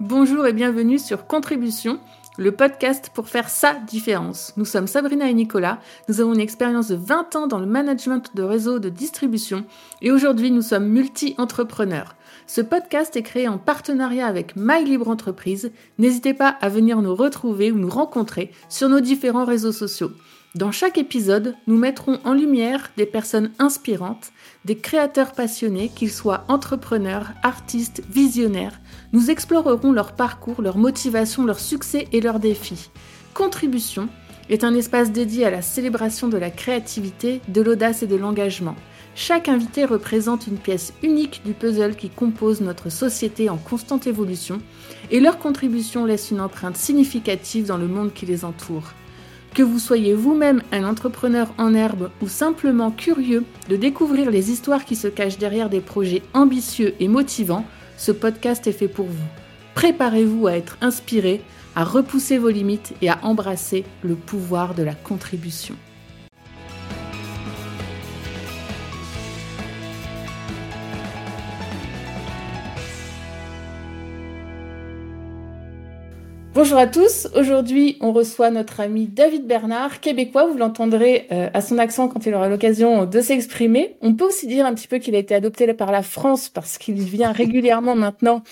Bonjour et bienvenue sur Contribution, le podcast pour faire sa différence. Nous sommes Sabrina et Nicolas, nous avons une expérience de 20 ans dans le management de réseaux de distribution et aujourd'hui nous sommes multi-entrepreneurs. Ce podcast est créé en partenariat avec My Libre Entreprise. N'hésitez pas à venir nous retrouver ou nous rencontrer sur nos différents réseaux sociaux. Dans chaque épisode, nous mettrons en lumière des personnes inspirantes, des créateurs passionnés, qu'ils soient entrepreneurs, artistes, visionnaires. Nous explorerons leur parcours, leur motivation, leurs succès et leurs défis. Contribution est un espace dédié à la célébration de la créativité, de l'audace et de l'engagement. Chaque invité représente une pièce unique du puzzle qui compose notre société en constante évolution et leur contribution laisse une empreinte significative dans le monde qui les entoure. Que vous soyez vous-même un entrepreneur en herbe ou simplement curieux de découvrir les histoires qui se cachent derrière des projets ambitieux et motivants, ce podcast est fait pour vous. Préparez-vous à être inspiré, à repousser vos limites et à embrasser le pouvoir de la contribution. Bonjour à tous, aujourd'hui on reçoit notre ami David Bernard, québécois, vous l'entendrez euh, à son accent quand il aura l'occasion de s'exprimer. On peut aussi dire un petit peu qu'il a été adopté par la France parce qu'il vient régulièrement maintenant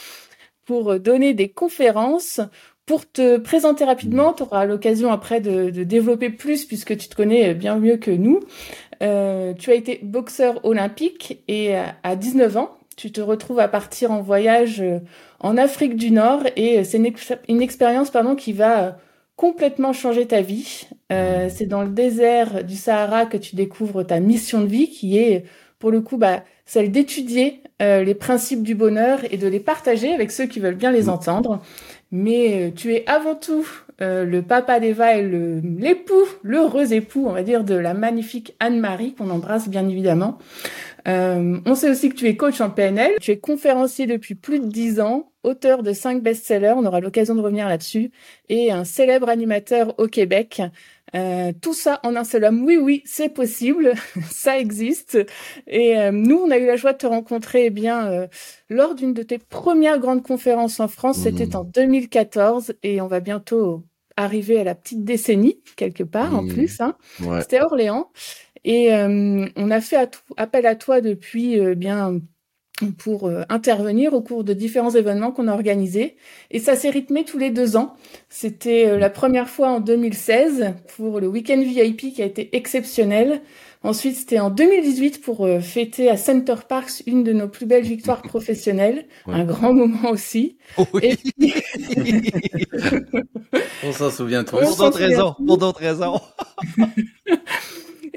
pour euh, donner des conférences. Pour te présenter rapidement, tu auras l'occasion après de, développer plus puisque tu te connais bien mieux que nous. Euh, tu as été boxeur olympique et à 19 ans, tu te retrouves à partir en voyage euh, en Afrique du Nord et euh, c'est une, expérience pardon qui va euh, complètement changer ta vie. Euh, c'est dans le désert du Sahara que tu découvres ta mission de vie qui est pour le coup bah, celle d'étudier les principes du bonheur et de les partager avec ceux qui veulent bien les entendre. Mais tu es avant tout le papa d'Eva et l'époux, l'heureux époux, on va dire, de la magnifique Anne-Marie qu'on embrasse bien évidemment. Euh, on sait aussi que tu es coach en PNL, tu es conférencier depuis plus de dix ans, auteur de cinq best-sellers, on aura l'occasion de revenir là-dessus, et un célèbre animateur au Québec. Euh, tout ça en un seul homme. Oui, oui, c'est possible, ça existe. Et euh, nous, on a eu la joie de te rencontrer eh bien lors d'une de tes premières grandes conférences en France. C'était mmh. en 2014 et on va bientôt arriver à la petite décennie quelque part en mmh. plus. Hein. C'était Orléans. Et euh, on a fait appel à toi depuis euh, bien pour euh, intervenir au cours de différents événements qu'on a organisés. Et ça s'est rythmé tous les deux ans. C'était la première fois en 2016 pour le week-end VIP qui a été exceptionnel. Ensuite, c'était en 2018 pour fêter à Center Parks une de nos plus belles victoires professionnelles. Un grand moment aussi. Oui. On s'en souvient tous. Pour d'autres raisons. Pour d'autres raisons.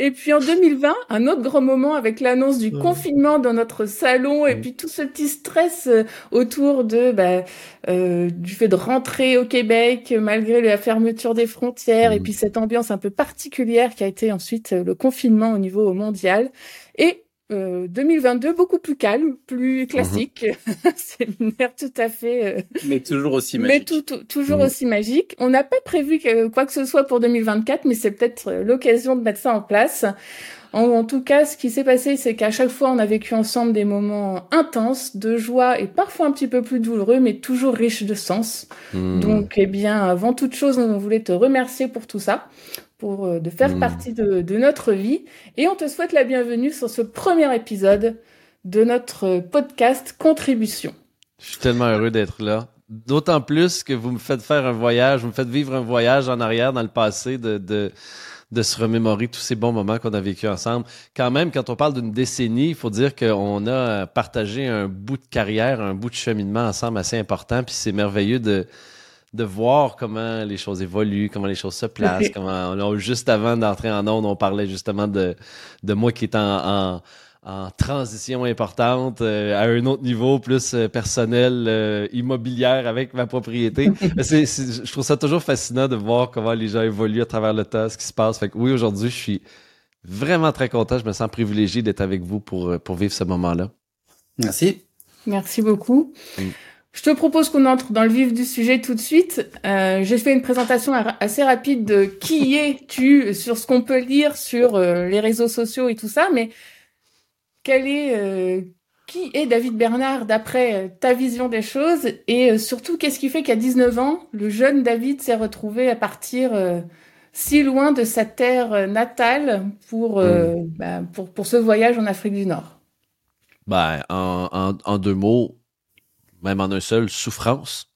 Et puis en 2020, un autre grand moment avec l'annonce du confinement dans notre salon et puis tout ce petit stress euh, autour de bah, euh, du fait de rentrer au Québec malgré la fermeture des frontières et puis cette ambiance un peu particulière qui a été ensuite euh, le confinement au niveau mondial. Et 2022 euh, beaucoup plus calme, plus classique. Mhm. c'est une ère tout à fait. Euh, mais toujours aussi magique. Mais tout, toujours mhm. aussi magique. On n'a pas prévu quoi que ce soit pour 2024, mais c'est peut-être euh, l'occasion de mettre ça en place. En, tout cas, ce qui s'est passé, c'est qu'à chaque fois, on a vécu ensemble des moments intenses, de joie et parfois un petit peu plus douloureux, mais toujours riches de sens. Mhm. Donc, eh bien, avant toute chose, on voulait te remercier pour tout ça pour euh, de faire hmm. partie de, de, notre vie. Et on te souhaite la bienvenue sur ce premier épisode de notre podcast Contribution. Je suis tellement heureux d'être là. D'autant plus que vous me faites faire un voyage, vous me faites vivre un voyage en arrière dans le passé de, de, de se remémorer tous ces bons moments qu'on a vécu ensemble. Quand même, quand on parle d'une décennie, il faut dire qu'on a partagé un bout de carrière, un bout de cheminement ensemble assez important, puis c'est merveilleux de de voir comment les choses évoluent, comment les choses se placent, comment juste avant d'entrer en onde, on parlait justement de, de moi qui est en, en, transition importante euh, à un autre niveau plus euh, personnel, euh, immobilière avec ma propriété. c'est, je trouve ça toujours fascinant de voir comment les gens évoluent à travers le temps, ce qui se passe. Fait que oui, aujourd'hui, je suis vraiment très content. Je me sens privilégié d'être avec vous pour, pour vivre ce moment-là. Merci. Merci beaucoup. Mm. Je te propose qu'on entre dans le vif du sujet tout de suite. Euh, J'ai fait une présentation assez rapide de qui es-tu sur ce qu'on peut lire sur euh, les réseaux sociaux et tout ça, mais quel est, euh, qui est David Bernard d'après euh, ta vision des choses? Et euh, surtout qu'est-ce qui fait qu'à 19 ans, le jeune David s'est retrouvé à partir si loin de sa terre natale pour, hmm. bah, pour, pour ce voyage en Afrique du Nord? Ben, en, en, deux mots, même en un seul, souffrance.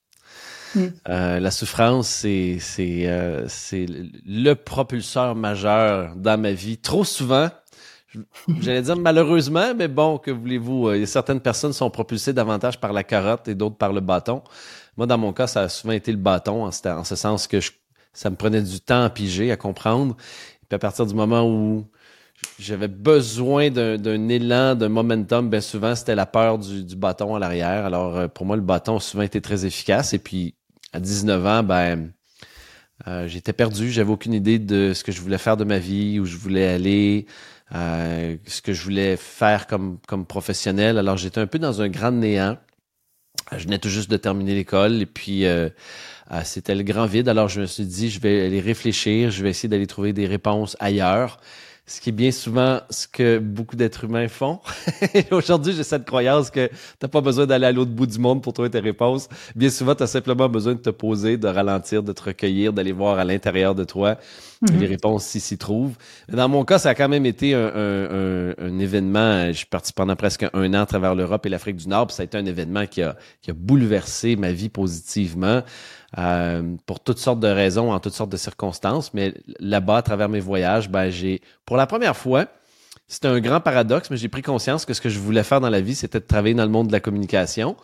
Hmm. la souffrance, c'est c'est c'est le propulseur majeur dans ma vie. Trop souvent, J'allais dire malheureusement, mais bon, que voulez-vous? Euh, certaines personnes sont propulsées davantage par la carotte et d'autres par le bâton. Moi, dans mon cas, ça a souvent été le bâton, en ce, sens que ça me prenait du temps à piger, à comprendre. Et puis à partir du moment où j'avais besoin d'un élan, d'un momentum, bien souvent, c'était la peur du, bâton à l'arrière. Alors, euh, pour moi, le bâton a souvent été très efficace. Et puis, à 19 ans, ben, euh, j'étais perdu. J'avais aucune idée de ce que je voulais faire de ma vie, où je voulais aller. Euh, ce que je voulais faire comme, comme professionnel. Alors, j'étais un peu dans un grand néant. Je venais tout juste de terminer l'école et puis euh, euh, c'était le grand vide. Alors, je me suis dit, je vais aller réfléchir, je vais essayer d'aller trouver des réponses ailleurs ce qui est bien souvent ce que beaucoup d'êtres humains font. Aujourd'hui, j'ai cette croyance que t'as pas besoin d'aller à l'autre bout du monde pour trouver tes réponses. Bien souvent, tu as simplement besoin de te poser, de ralentir, de te recueillir, d'aller voir à l'intérieur de toi mhm. les réponses s'y s'y trouvent. Dans mon cas, ça a quand même été un, un, un, événement. Je suis parti pendant presque un an à travers l'Europe et l'Afrique du Nord. ça a été un événement qui a, qui a bouleversé ma vie positivement. Euh, pour toutes sortes de raisons, en toutes sortes de circonstances. Mais là-bas, à travers mes voyages, ben, j'ai, pour la première fois, c'était un grand paradoxe, mais j'ai pris conscience que ce que je voulais faire dans la vie, c'était de travailler dans le monde de la communication.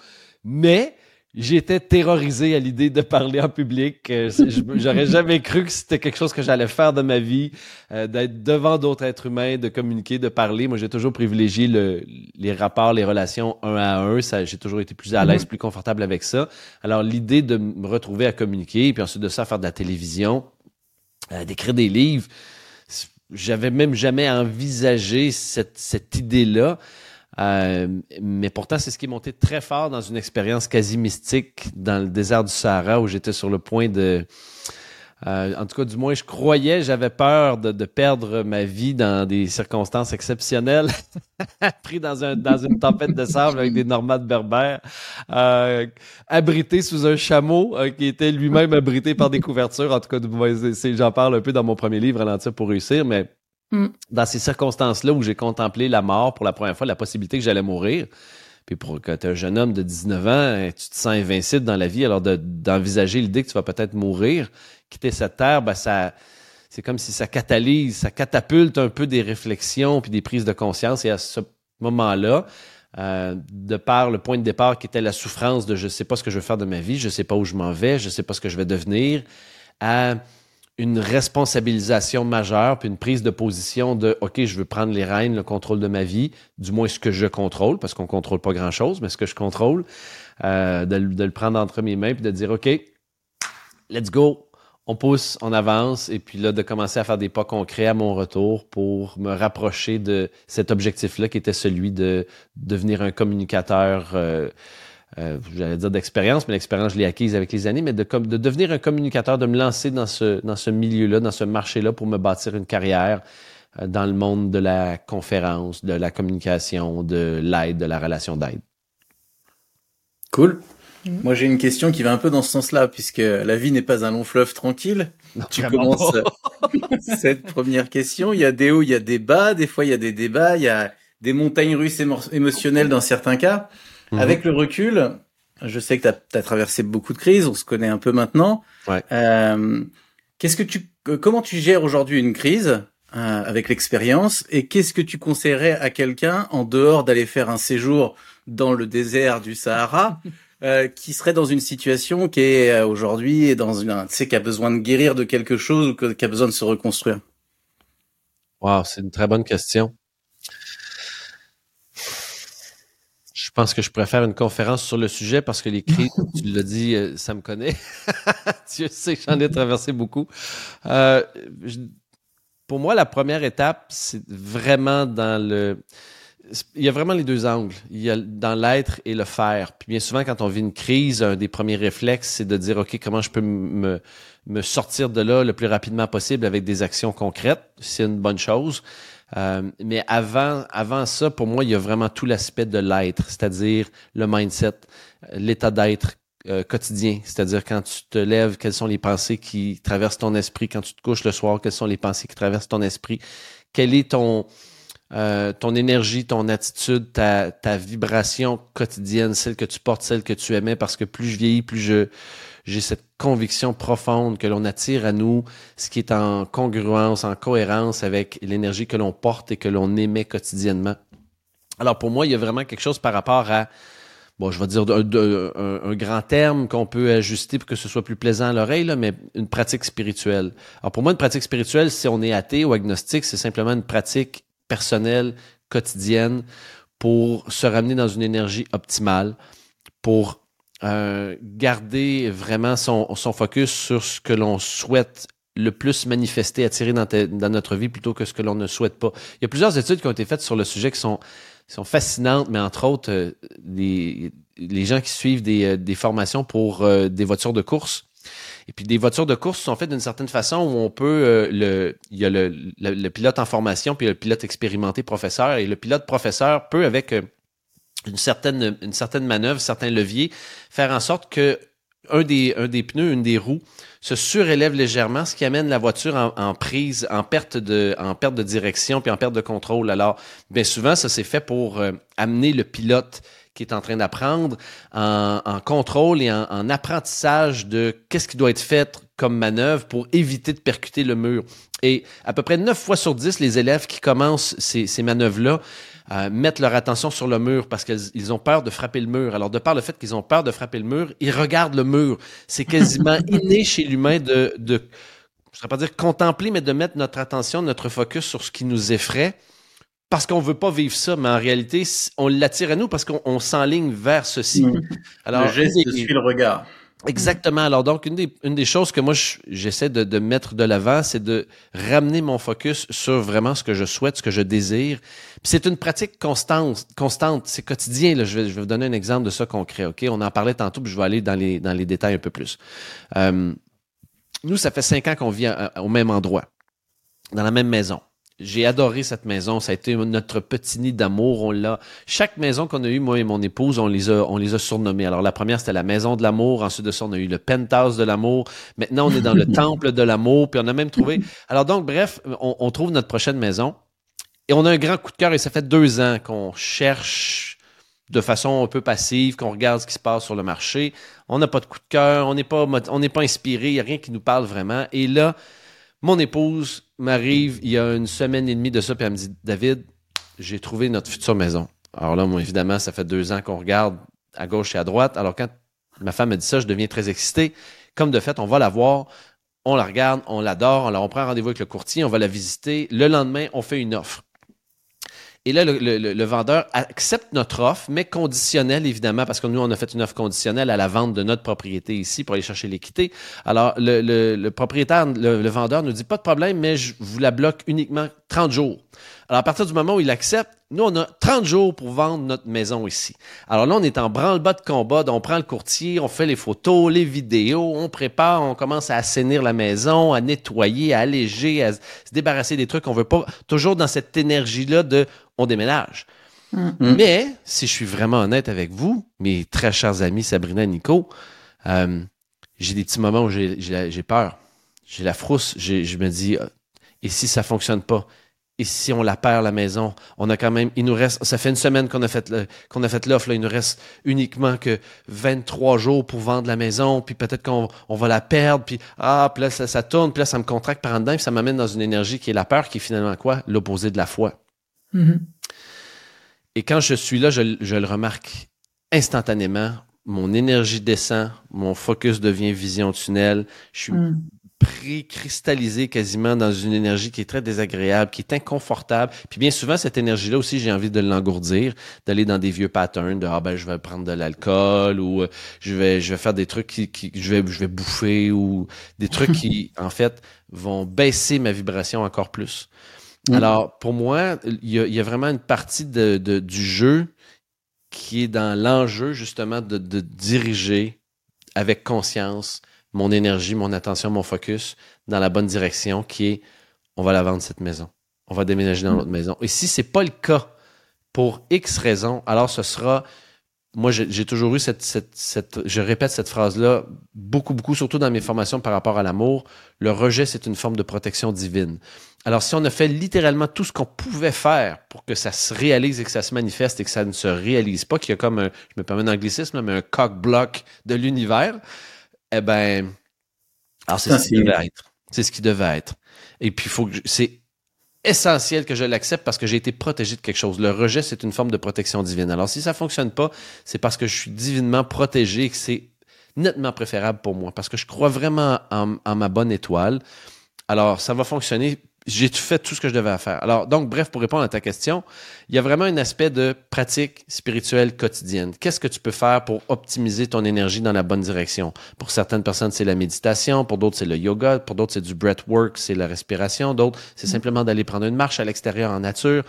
Mais J'étais terrorisé à l'idée de parler en public. Euh, j'aurais jamais cru que c'était quelque chose que j'allais faire de ma vie, euh, d'être devant d'autres êtres humains, de communiquer, de parler. Moi, j'ai toujours privilégié le, les rapports, les relations un à un. J'ai toujours été plus à l'aise, mm-hmm. plus confortable avec ça. Alors, l'idée de me retrouver à communiquer, puis ensuite de ça, faire de la télévision, euh, d'écrire des livres, j'avais même jamais envisagé cette, cette idée-là. Euh, mais pourtant, c'est ce qui est monté très fort dans une expérience quasi mystique dans le désert du Sahara où j'étais sur le point de... Euh, en tout cas, du moins, je croyais, j'avais peur de, de, perdre ma vie dans des circonstances exceptionnelles, pris dans, un, dans une tempête de sable avec des normades berbères, euh, abrité sous un chameau euh, qui était lui-même abrité par des couvertures. En tout cas, j'en parle un peu dans mon premier livre, Ralentir pour réussir, mais Mm. Dans ces circonstances-là où j'ai contemplé la mort pour la première fois, la possibilité que j'allais mourir, puis pour que tu es un jeune homme de 19 ans, tu te sens invincible dans la vie, alors d'envisager l'idée que tu vas peut-être mourir, quitter cette terre, ben ça c'est comme si ça catalyse, ça catapulte un peu des réflexions puis des prises de conscience. Et à ce moment-là, euh, de par le point de départ qui était la souffrance de je sais pas ce que je veux faire de ma vie, je sais pas où je m'en vais, je sais pas ce que je vais devenir, à une responsabilisation majeure, puis une prise de position de OK, je veux prendre les rênes, le contrôle de ma vie, du moins ce que je contrôle, parce qu'on contrôle pas grand-chose, mais ce que je contrôle, euh, de, le prendre entre mes mains, puis de dire OK, let's go, on pousse, on avance, et puis là, de commencer à faire des pas concrets à mon retour pour me rapprocher de cet objectif-là qui était celui de devenir un communicateur. Euh, euh, j'allais dire d'expérience, mais l'expérience, je l'ai acquise avec les années, mais de, de devenir un communicateur, de me lancer dans ce, dans ce milieu-là, dans ce marché-là pour me bâtir une carrière euh, dans le monde de la conférence, de la communication, de l'aide, de la relation d'aide. Cool. Mm-hmm. Moi, j'ai une question qui va un peu dans ce sens-là, puisque la vie n'est pas un long fleuve tranquille. tu commences cette première question. Il y a des hauts, il y a des bas. Des fois, il y a des débats. Il y a des montagnes russes émotionnelles dans certains cas. Mhm. Avec le recul, je sais que tu as, traversé beaucoup de crises, on se connaît un peu maintenant. Ouais. Euh, qu'est-ce que tu, comment tu gères aujourd'hui une crise euh, avec l'expérience et qu'est-ce que tu conseillerais à quelqu'un en dehors d'aller faire un séjour dans le désert du Sahara euh, qui serait dans une situation qui est euh, aujourd'hui dans une, tu sais, qui a besoin de guérir de quelque chose ou qui a besoin de se reconstruire? Wow, c'est une très bonne question. Je pense que je préfère une conférence sur le sujet parce que les crises, tu l'as dit, euh, ça me connaît. tu sais j'en ai traversé beaucoup. Euh, pour moi, la première étape, c'est vraiment dans le... Il y a vraiment les deux angles. Il y a dans l'être et le faire. Puis bien souvent, quand on vit une crise, un des premiers réflexes, c'est de dire, OK, comment je peux me, me sortir de là le plus rapidement possible avec des actions concrètes. C'est une bonne chose. Euh, mais avant, avant ça, pour moi, il y a vraiment tout l'aspect de l'être, c'est-à-dire le mindset, l'état d'être euh, quotidien, c'est-à-dire quand tu te lèves, quelles sont les pensées qui traversent ton esprit, quand tu te couches le soir, quelles sont les pensées qui traversent ton esprit, quelle est ton, euh, ton énergie, ton attitude, ta, ta vibration quotidienne, celle que tu portes, celle que tu aimais, parce que plus je vieillis, plus je j'ai cette conviction profonde que l'on attire à nous ce qui est en congruence, en cohérence avec l'énergie que l'on porte et que l'on émet quotidiennement. Alors pour moi, il y a vraiment quelque chose par rapport à bon, je vais dire un, un, grand terme qu'on peut ajuster pour que ce soit plus plaisant à l'oreille, mais une pratique spirituelle. Alors pour moi, une pratique spirituelle, si on est athée ou agnostique, c'est simplement une pratique personnelle, quotidienne, pour se ramener dans une énergie optimale, pour euh, garder vraiment son, son, focus sur ce que l'on souhaite le plus manifester, attirer dans, dans, notre vie plutôt que ce que l'on ne souhaite pas. Il y a plusieurs études qui ont été faites sur le sujet qui sont, qui sont fascinantes, mais entre autres, euh, les, les gens qui suivent des, euh, des formations pour des voitures de course et puis des voitures de course sont faites d'une certaine façon où on peut euh, le il y a le, le, pilote en formation puis le pilote expérimenté professeur et le pilote professeur peut avec euh, une certaine une certaine manœuvre, certains leviers faire en sorte que un des un des pneus, une des roues se surélève légèrement, ce qui amène la voiture en, prise, en perte de, en perte de direction puis en perte de contrôle. Alors, bien souvent, ça s'est fait pour euh, amener le pilote qui est en train d'apprendre en, contrôle et en, apprentissage de qu'est-ce qui doit être fait comme manœuvre pour éviter de percuter le mur. Et à peu près 9 fois sur 10, les élèves qui commencent ces, ces manœuvres-là euh, mettent leur attention sur le mur parce qu'ils ont peur de frapper le mur. Alors, de par le fait qu'ils ont peur de frapper le mur, ils regardent le mur. C'est quasiment inné chez l'humain de, de, je ne pas dire contempler, mais de mettre notre attention, notre focus sur ce qui nous effraie parce qu'on veut pas vivre ça, mais en réalité, on l'attire à nous parce qu'on s'enligne vers ceci. Mm. Alors, le geste suit le regard. Exactement. Alors donc, une des, une des choses que moi j'essaie de, de, mettre de l'avant, c'est de ramener mon focus sur vraiment ce que je souhaite, ce que je désire. c'est une pratique constante, constante. C'est quotidien. Là. Je, vais, je vais vous donner un exemple de ça concret. Ok, on en parlait tantôt, puis je vais aller dans les dans les détails un peu plus. Euh, nous, ça fait cinq ans qu'on vit au même endroit, dans la même maison. J'ai adoré cette maison. Ça a été notre petit nid d'amour. On l'a. Chaque maison qu'on a eue, moi et mon épouse, on les a, on les a surnommées. Alors la première c'était la maison de l'amour. Ensuite de ça, on a eu le penthouse de l'amour. Maintenant, on est dans le temple de l'amour. Puis on a même trouvé. Alors donc, bref, on, on, trouve notre prochaine maison. Et on a un grand coup de cœur. Et ça fait deux ans qu'on cherche de façon un peu passive, qu'on regarde ce qui se passe sur le marché. On n'a pas de coup de cœur. On n'est pas, on n'est pas inspiré. Il y a rien qui nous parle vraiment. Et là, mon épouse m'arrive il y a une semaine et demie de ça, puis elle me dit David, j'ai trouvé notre future maison. Alors là, moi, évidemment, ça fait deux ans qu'on regarde à gauche et à droite. Alors quand ma femme me dit ça, je deviens très excité. Comme de fait, on va la voir, on la regarde, on l'adore, on, on prend rendez-vous avec le courtier, on va la visiter. Le lendemain, on fait une offre. Et là, le, le, vendeur accepte notre offre, mais conditionnelle, évidemment, parce que nous, on a fait une offre conditionnelle à la vente de notre propriété ici pour aller chercher l'équité. Alors, le, propriétaire, le, vendeur nous dit, pas de problème, mais je vous la bloque uniquement 30 jours. Alors, à partir du moment où il accepte, nous, on a 30 jours pour vendre notre maison ici. Alors là, on est en branle-bas de combat. On prend le courtier, on fait les photos, les vidéos, on prépare, on commence à assainir la maison, à nettoyer, à alléger, à se débarrasser des trucs. On veut pas, toujours dans cette énergie-là de on déménage. Mm. Mm. Mais, si je suis vraiment honnête avec vous, mes très chers amis Sabrina et Nico, euh, j'ai des petits moments où j'ai peur. J'ai la frousse. Je me dis, euh, et si ça fonctionne pas? Et si on la perd la maison, on a quand même, il nous reste, ça fait une semaine qu'on a fait qu'on a fait l'offre, il nous reste uniquement que 23 jours pour vendre la maison, puis peut-être qu'on on va la perdre, puis ah, puis là ça, ça, tourne, puis là ça me contracte par en dedans, puis ça m'amène dans une énergie qui est la peur, qui est finalement quoi? L'opposé de la foi. Mm-hmm. Et quand je suis là, je, je, le remarque instantanément. Mon énergie descend, mon focus devient vision tunnel. Je suis mm. Pré-cristallisé quasiment dans une énergie qui est très désagréable, qui est inconfortable. Puis bien souvent, cette énergie-là aussi, j'ai envie de l'engourdir, d'aller dans des vieux patterns de ah ben je vais prendre de l'alcool ou euh, je vais je vais faire des trucs qui, qui je vais je vais bouffer ou des trucs qui en fait vont baisser ma vibration encore plus. Alors, pour moi, il y, a, vraiment une partie de, du jeu qui est dans l'enjeu, justement, de, diriger avec conscience mon énergie, mon attention, mon focus dans la bonne direction qui est on va la vendre cette maison. on va déménager dans l'autre maison. Et si c'est pas le cas, pour X raisons, alors ce sera moi, j'ai toujours eu cette, cette, cette, je répète cette phrase-là beaucoup, beaucoup, surtout dans mes formations par rapport à l'amour. Le rejet, c'est une forme de protection divine. Alors, si on a fait littéralement tout ce qu'on pouvait faire pour que ça se réalise et que ça se manifeste et que ça ne se réalise pas, qu'il y a comme un, je me permets d'anglicisme, mais un cock-block de l'univers, eh ben, alors c'est ce qui devait être. C'est ce qui devait être. Et puis, faut que, c'est essentiel que je l'accepte parce que j'ai été protégé de quelque chose. Le rejet, c'est une forme de protection divine. Alors, si ça fonctionne pas, c'est parce que je suis divinement protégé et que c'est nettement préférable pour moi parce que je crois vraiment en, en ma bonne étoile. Alors, ça va fonctionner j'ai fait tout ce que je devais faire. Alors, donc, bref, pour répondre à ta question, il y a vraiment un aspect de pratique spirituelle quotidienne. Qu'est-ce que tu peux faire pour optimiser ton énergie dans la bonne direction? Pour certaines personnes, c'est la méditation. Pour d'autres, c'est le yoga. Pour d'autres, c'est du breathwork, c'est la respiration. D'autres, c'est mm-hmm. simplement d'aller prendre une marche à l'extérieur en nature.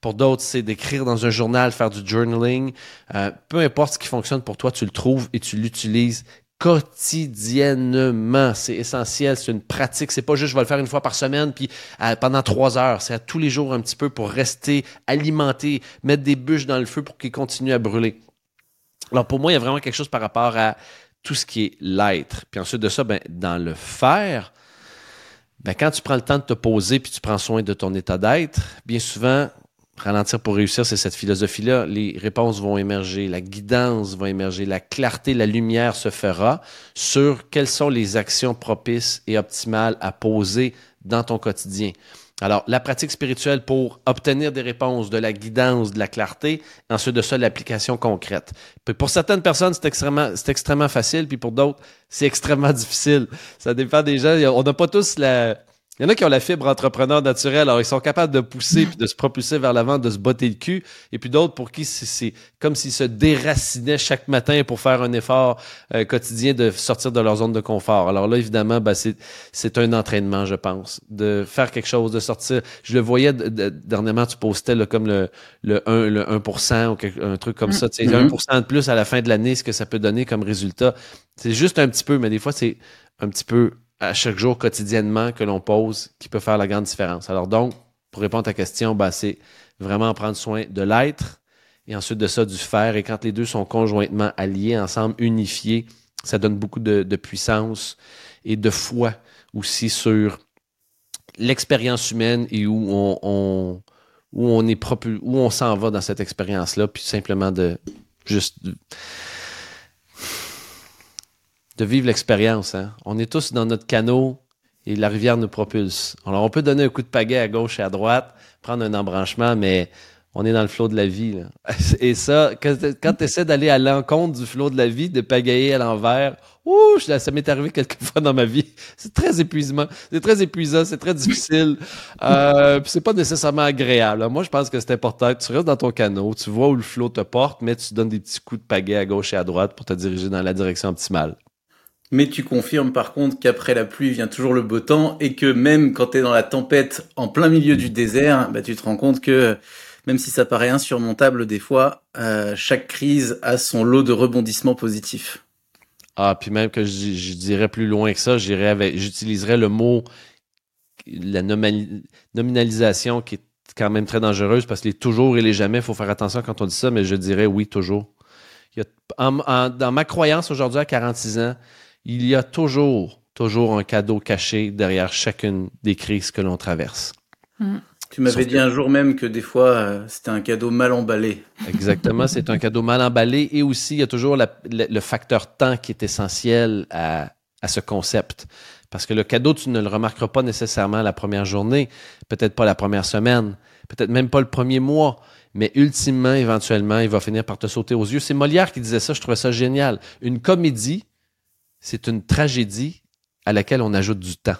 Pour d'autres, c'est d'écrire dans un journal, faire du journaling. Euh, peu importe ce qui fonctionne pour toi, tu le trouves et tu l'utilises quotidiennement. C'est essentiel, c'est une pratique. C'est pas juste je vais le faire une fois par semaine puis euh, pendant trois heures. C'est à tous les jours un petit peu pour rester alimenté, mettre des bûches dans le feu pour qu'il continue à brûler. Alors pour moi, il y a vraiment quelque chose par rapport à tout ce qui est l'être. Puis ensuite de ça, ben, dans le faire, ben, quand tu prends le temps de te poser puis tu prends soin de ton état d'être, bien souvent, Ralentir pour réussir, c'est cette philosophie-là. Les réponses vont émerger, la guidance va émerger, la clarté, la lumière se fera sur quelles sont les actions propices et optimales à poser dans ton quotidien. Alors, la pratique spirituelle pour obtenir des réponses, de la guidance, de la clarté, ensuite de ça, l'application concrète. Pour certaines personnes, c'est extrêmement, c'est extrêmement facile, puis pour d'autres, c'est extrêmement difficile. Ça dépend des gens. On n'a pas tous la, il y en a qui ont la fibre entrepreneur naturelle, alors ils sont capables de pousser puis de se propulser vers l'avant, de se botter le cul. Et puis d'autres pour qui c'est comme s'ils se déracinaient chaque matin pour faire un effort euh, quotidien de sortir de leur zone de confort. Alors là, évidemment, ben, c'est un entraînement, je pense, de faire quelque chose, de sortir. Je le voyais dernièrement, tu postais là, comme le, le 1, le 1% ou quelque, un truc comme ça. Tu sais, 1% mm-hmm. de plus à la fin de l'année, ce que ça peut donner comme résultat. C'est juste un petit peu, mais des fois, c'est un petit peu à chaque jour quotidiennement que l'on pose qui peut faire la grande différence. Alors donc, pour répondre à ta question, ben, c'est vraiment prendre soin de l'être et ensuite de ça du faire. Et quand les deux sont conjointement alliés, ensemble, unifiés, ça donne beaucoup de, puissance et de foi aussi sur l'expérience humaine et où on, où on est où on s'en va dans cette expérience-là, puis simplement de juste vivre l'expérience. Hein. On est tous dans notre canot et la rivière nous propulse. Alors, on peut donner un coup de pagaie à gauche et à droite, prendre un embranchement, mais on est dans le flot de la vie. Et ça, quand, tu essaies d'aller à l'encontre du flot de la vie, de pagayer à l'envers, ouh, ça m'est arrivé quelques fois dans ma vie. C'est très épuisant. C'est très épuisant, c'est très difficile. Euh, c'est pas nécessairement agréable. Moi, je pense que c'est important que tu restes dans ton canot, tu vois où le flot te porte, mais tu donnes des petits coups de pagaie à gauche et à droite pour te diriger dans la direction optimale. Mais tu confirmes par contre qu'après la pluie vient toujours le beau temps et que même quand tu es dans la tempête en plein milieu du désert, bah, tu te rends compte que même si ça paraît insurmontable des fois, euh, chaque crise a son lot de rebondissements positifs. Ah, puis même que je, dirais plus loin que ça, j'utiliserais le mot la nominalisation qui est quand même très dangereuse parce que les toujours et les jamais, il faut faire attention quand on dit ça, mais je dirais oui, toujours. dans ma croyance aujourd'hui à 46 ans, il y a toujours, toujours un cadeau caché derrière chacune des crises que l'on traverse. Hmm. Tu m'avais dit un jour même que des fois, euh, c'était un cadeau mal emballé. Exactement, c'est un cadeau mal emballé. Et aussi, il y a toujours le facteur temps qui est essentiel à, à, ce concept. Parce que le cadeau, tu ne le remarqueras pas nécessairement la première journée, peut-être pas la première semaine, peut-être même pas le premier mois. Mais ultimement, éventuellement, il va finir par te sauter aux yeux. C'est Molière qui disait ça, je trouvais ça génial. Une comédie, c'est une tragédie à laquelle on ajoute du temps.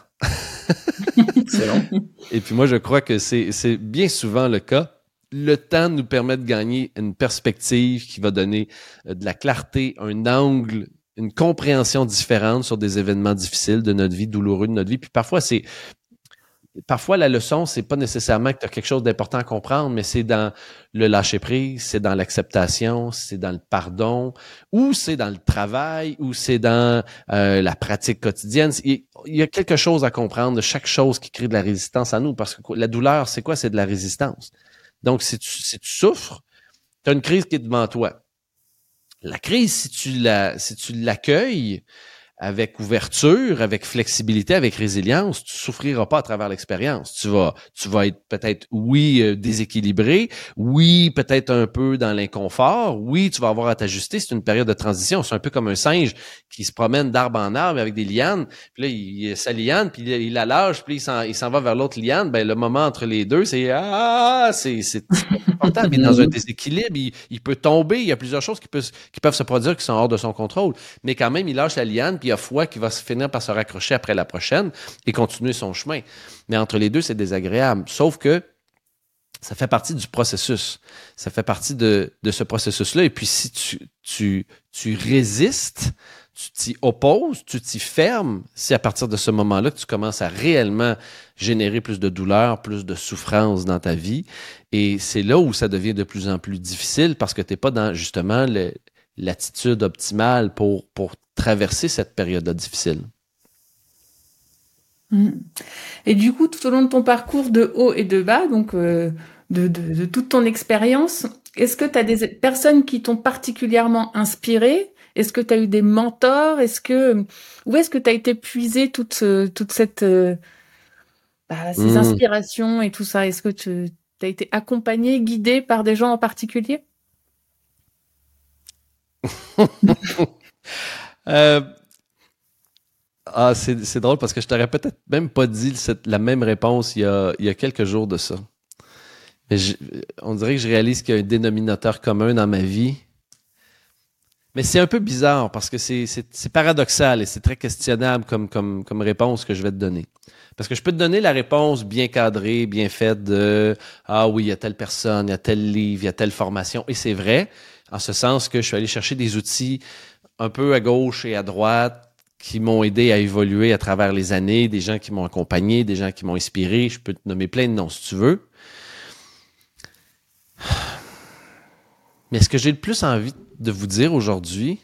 c'est long. Et puis moi, je crois que c'est bien souvent le cas. Le temps nous permet de gagner une perspective qui va donner euh, de la clarté, un angle, une compréhension différente sur des événements difficiles de notre vie, douloureux de notre vie. Puis parfois, c'est parfois, la leçon, c'est pas nécessairement que tu as quelque chose d'important à comprendre, mais c'est dans le lâcher-prise, c'est dans l'acceptation, c'est dans le pardon, ou c'est dans le travail, ou c'est dans euh, la pratique quotidienne. Il y a quelque chose à comprendre de chaque chose qui crée de la résistance à nous, parce que la douleur, c'est quoi? C'est de la résistance. Donc, si tu, si tu souffres, tu as une crise qui est devant toi. La crise, si tu la, si tu l'accueilles, avec ouverture, avec flexibilité, avec résilience, tu souffriras pas à travers l'expérience. Tu vas, tu vas être peut-être, oui, euh, déséquilibré, oui, peut-être un peu dans l'inconfort, oui, tu vas avoir à t'ajuster. C'est une période de transition. C'est un peu comme un singe qui se promène d'arbre en arbre avec des lianes. Puis là, il, sa liane, puis il, la lâche, puis il s'en va vers l'autre liane. Ben, le moment entre les deux, c'est ah, c'est important. Il est dans un déséquilibre. Il, peut tomber. Il y a plusieurs choses qui qui peuvent se produire qui sont hors de son contrôle. Mais quand même, il lâche la liane, puis y a foi qui va se finir par se raccrocher après la prochaine et continuer son chemin. Mais entre les deux, c'est désagréable. Sauf que ça fait partie du processus. Ça fait partie de, ce processus-là. Et puis, si tu, tu, résistes, tu t'y opposes, tu t'y fermes, c'est à partir de ce moment-là que tu commences à réellement générer plus de douleur, plus de souffrance dans ta vie. Et c'est là où ça devient de plus en plus difficile parce que tu n'es pas dans justement l'attitude optimale pour, pour traverser cette période difficile. Mm. Et du coup, tout au long de ton parcours de haut et de bas, donc euh, de, toute ton expérience, est-ce que tu as des personnes qui t'ont particulièrement inspiré? Est-ce que tu as eu des mentors? Est-ce que où est-ce que tu as été puisé toute toute cette euh, bah, ces mm. inspirations et tout ça? Est-ce que tu as été accompagné, guidé par des gens en particulier? Euh, ah, c'est drôle parce que je t'aurais peut-être même pas dit la même réponse il y, a, quelques jours de ça. On dirait que je réalise qu'il y a un dénominateur commun dans ma vie. Mais c'est un peu bizarre parce que c'est paradoxal et c'est très questionnable comme, comme, comme réponse que je vais te donner. Parce que je peux te donner la réponse bien cadrée, bien faite de Ah oui, il y a telle personne, il y a tel livre, il y a telle formation. Et c'est vrai, en ce sens que je suis allé chercher des outils un peu à gauche et à droite qui m'ont aidé à évoluer à travers les années, des gens qui m'ont accompagné, des gens qui m'ont inspiré. Je peux te nommer plein de noms si tu veux. Mais ce que j'ai le plus envie de vous dire aujourd'hui,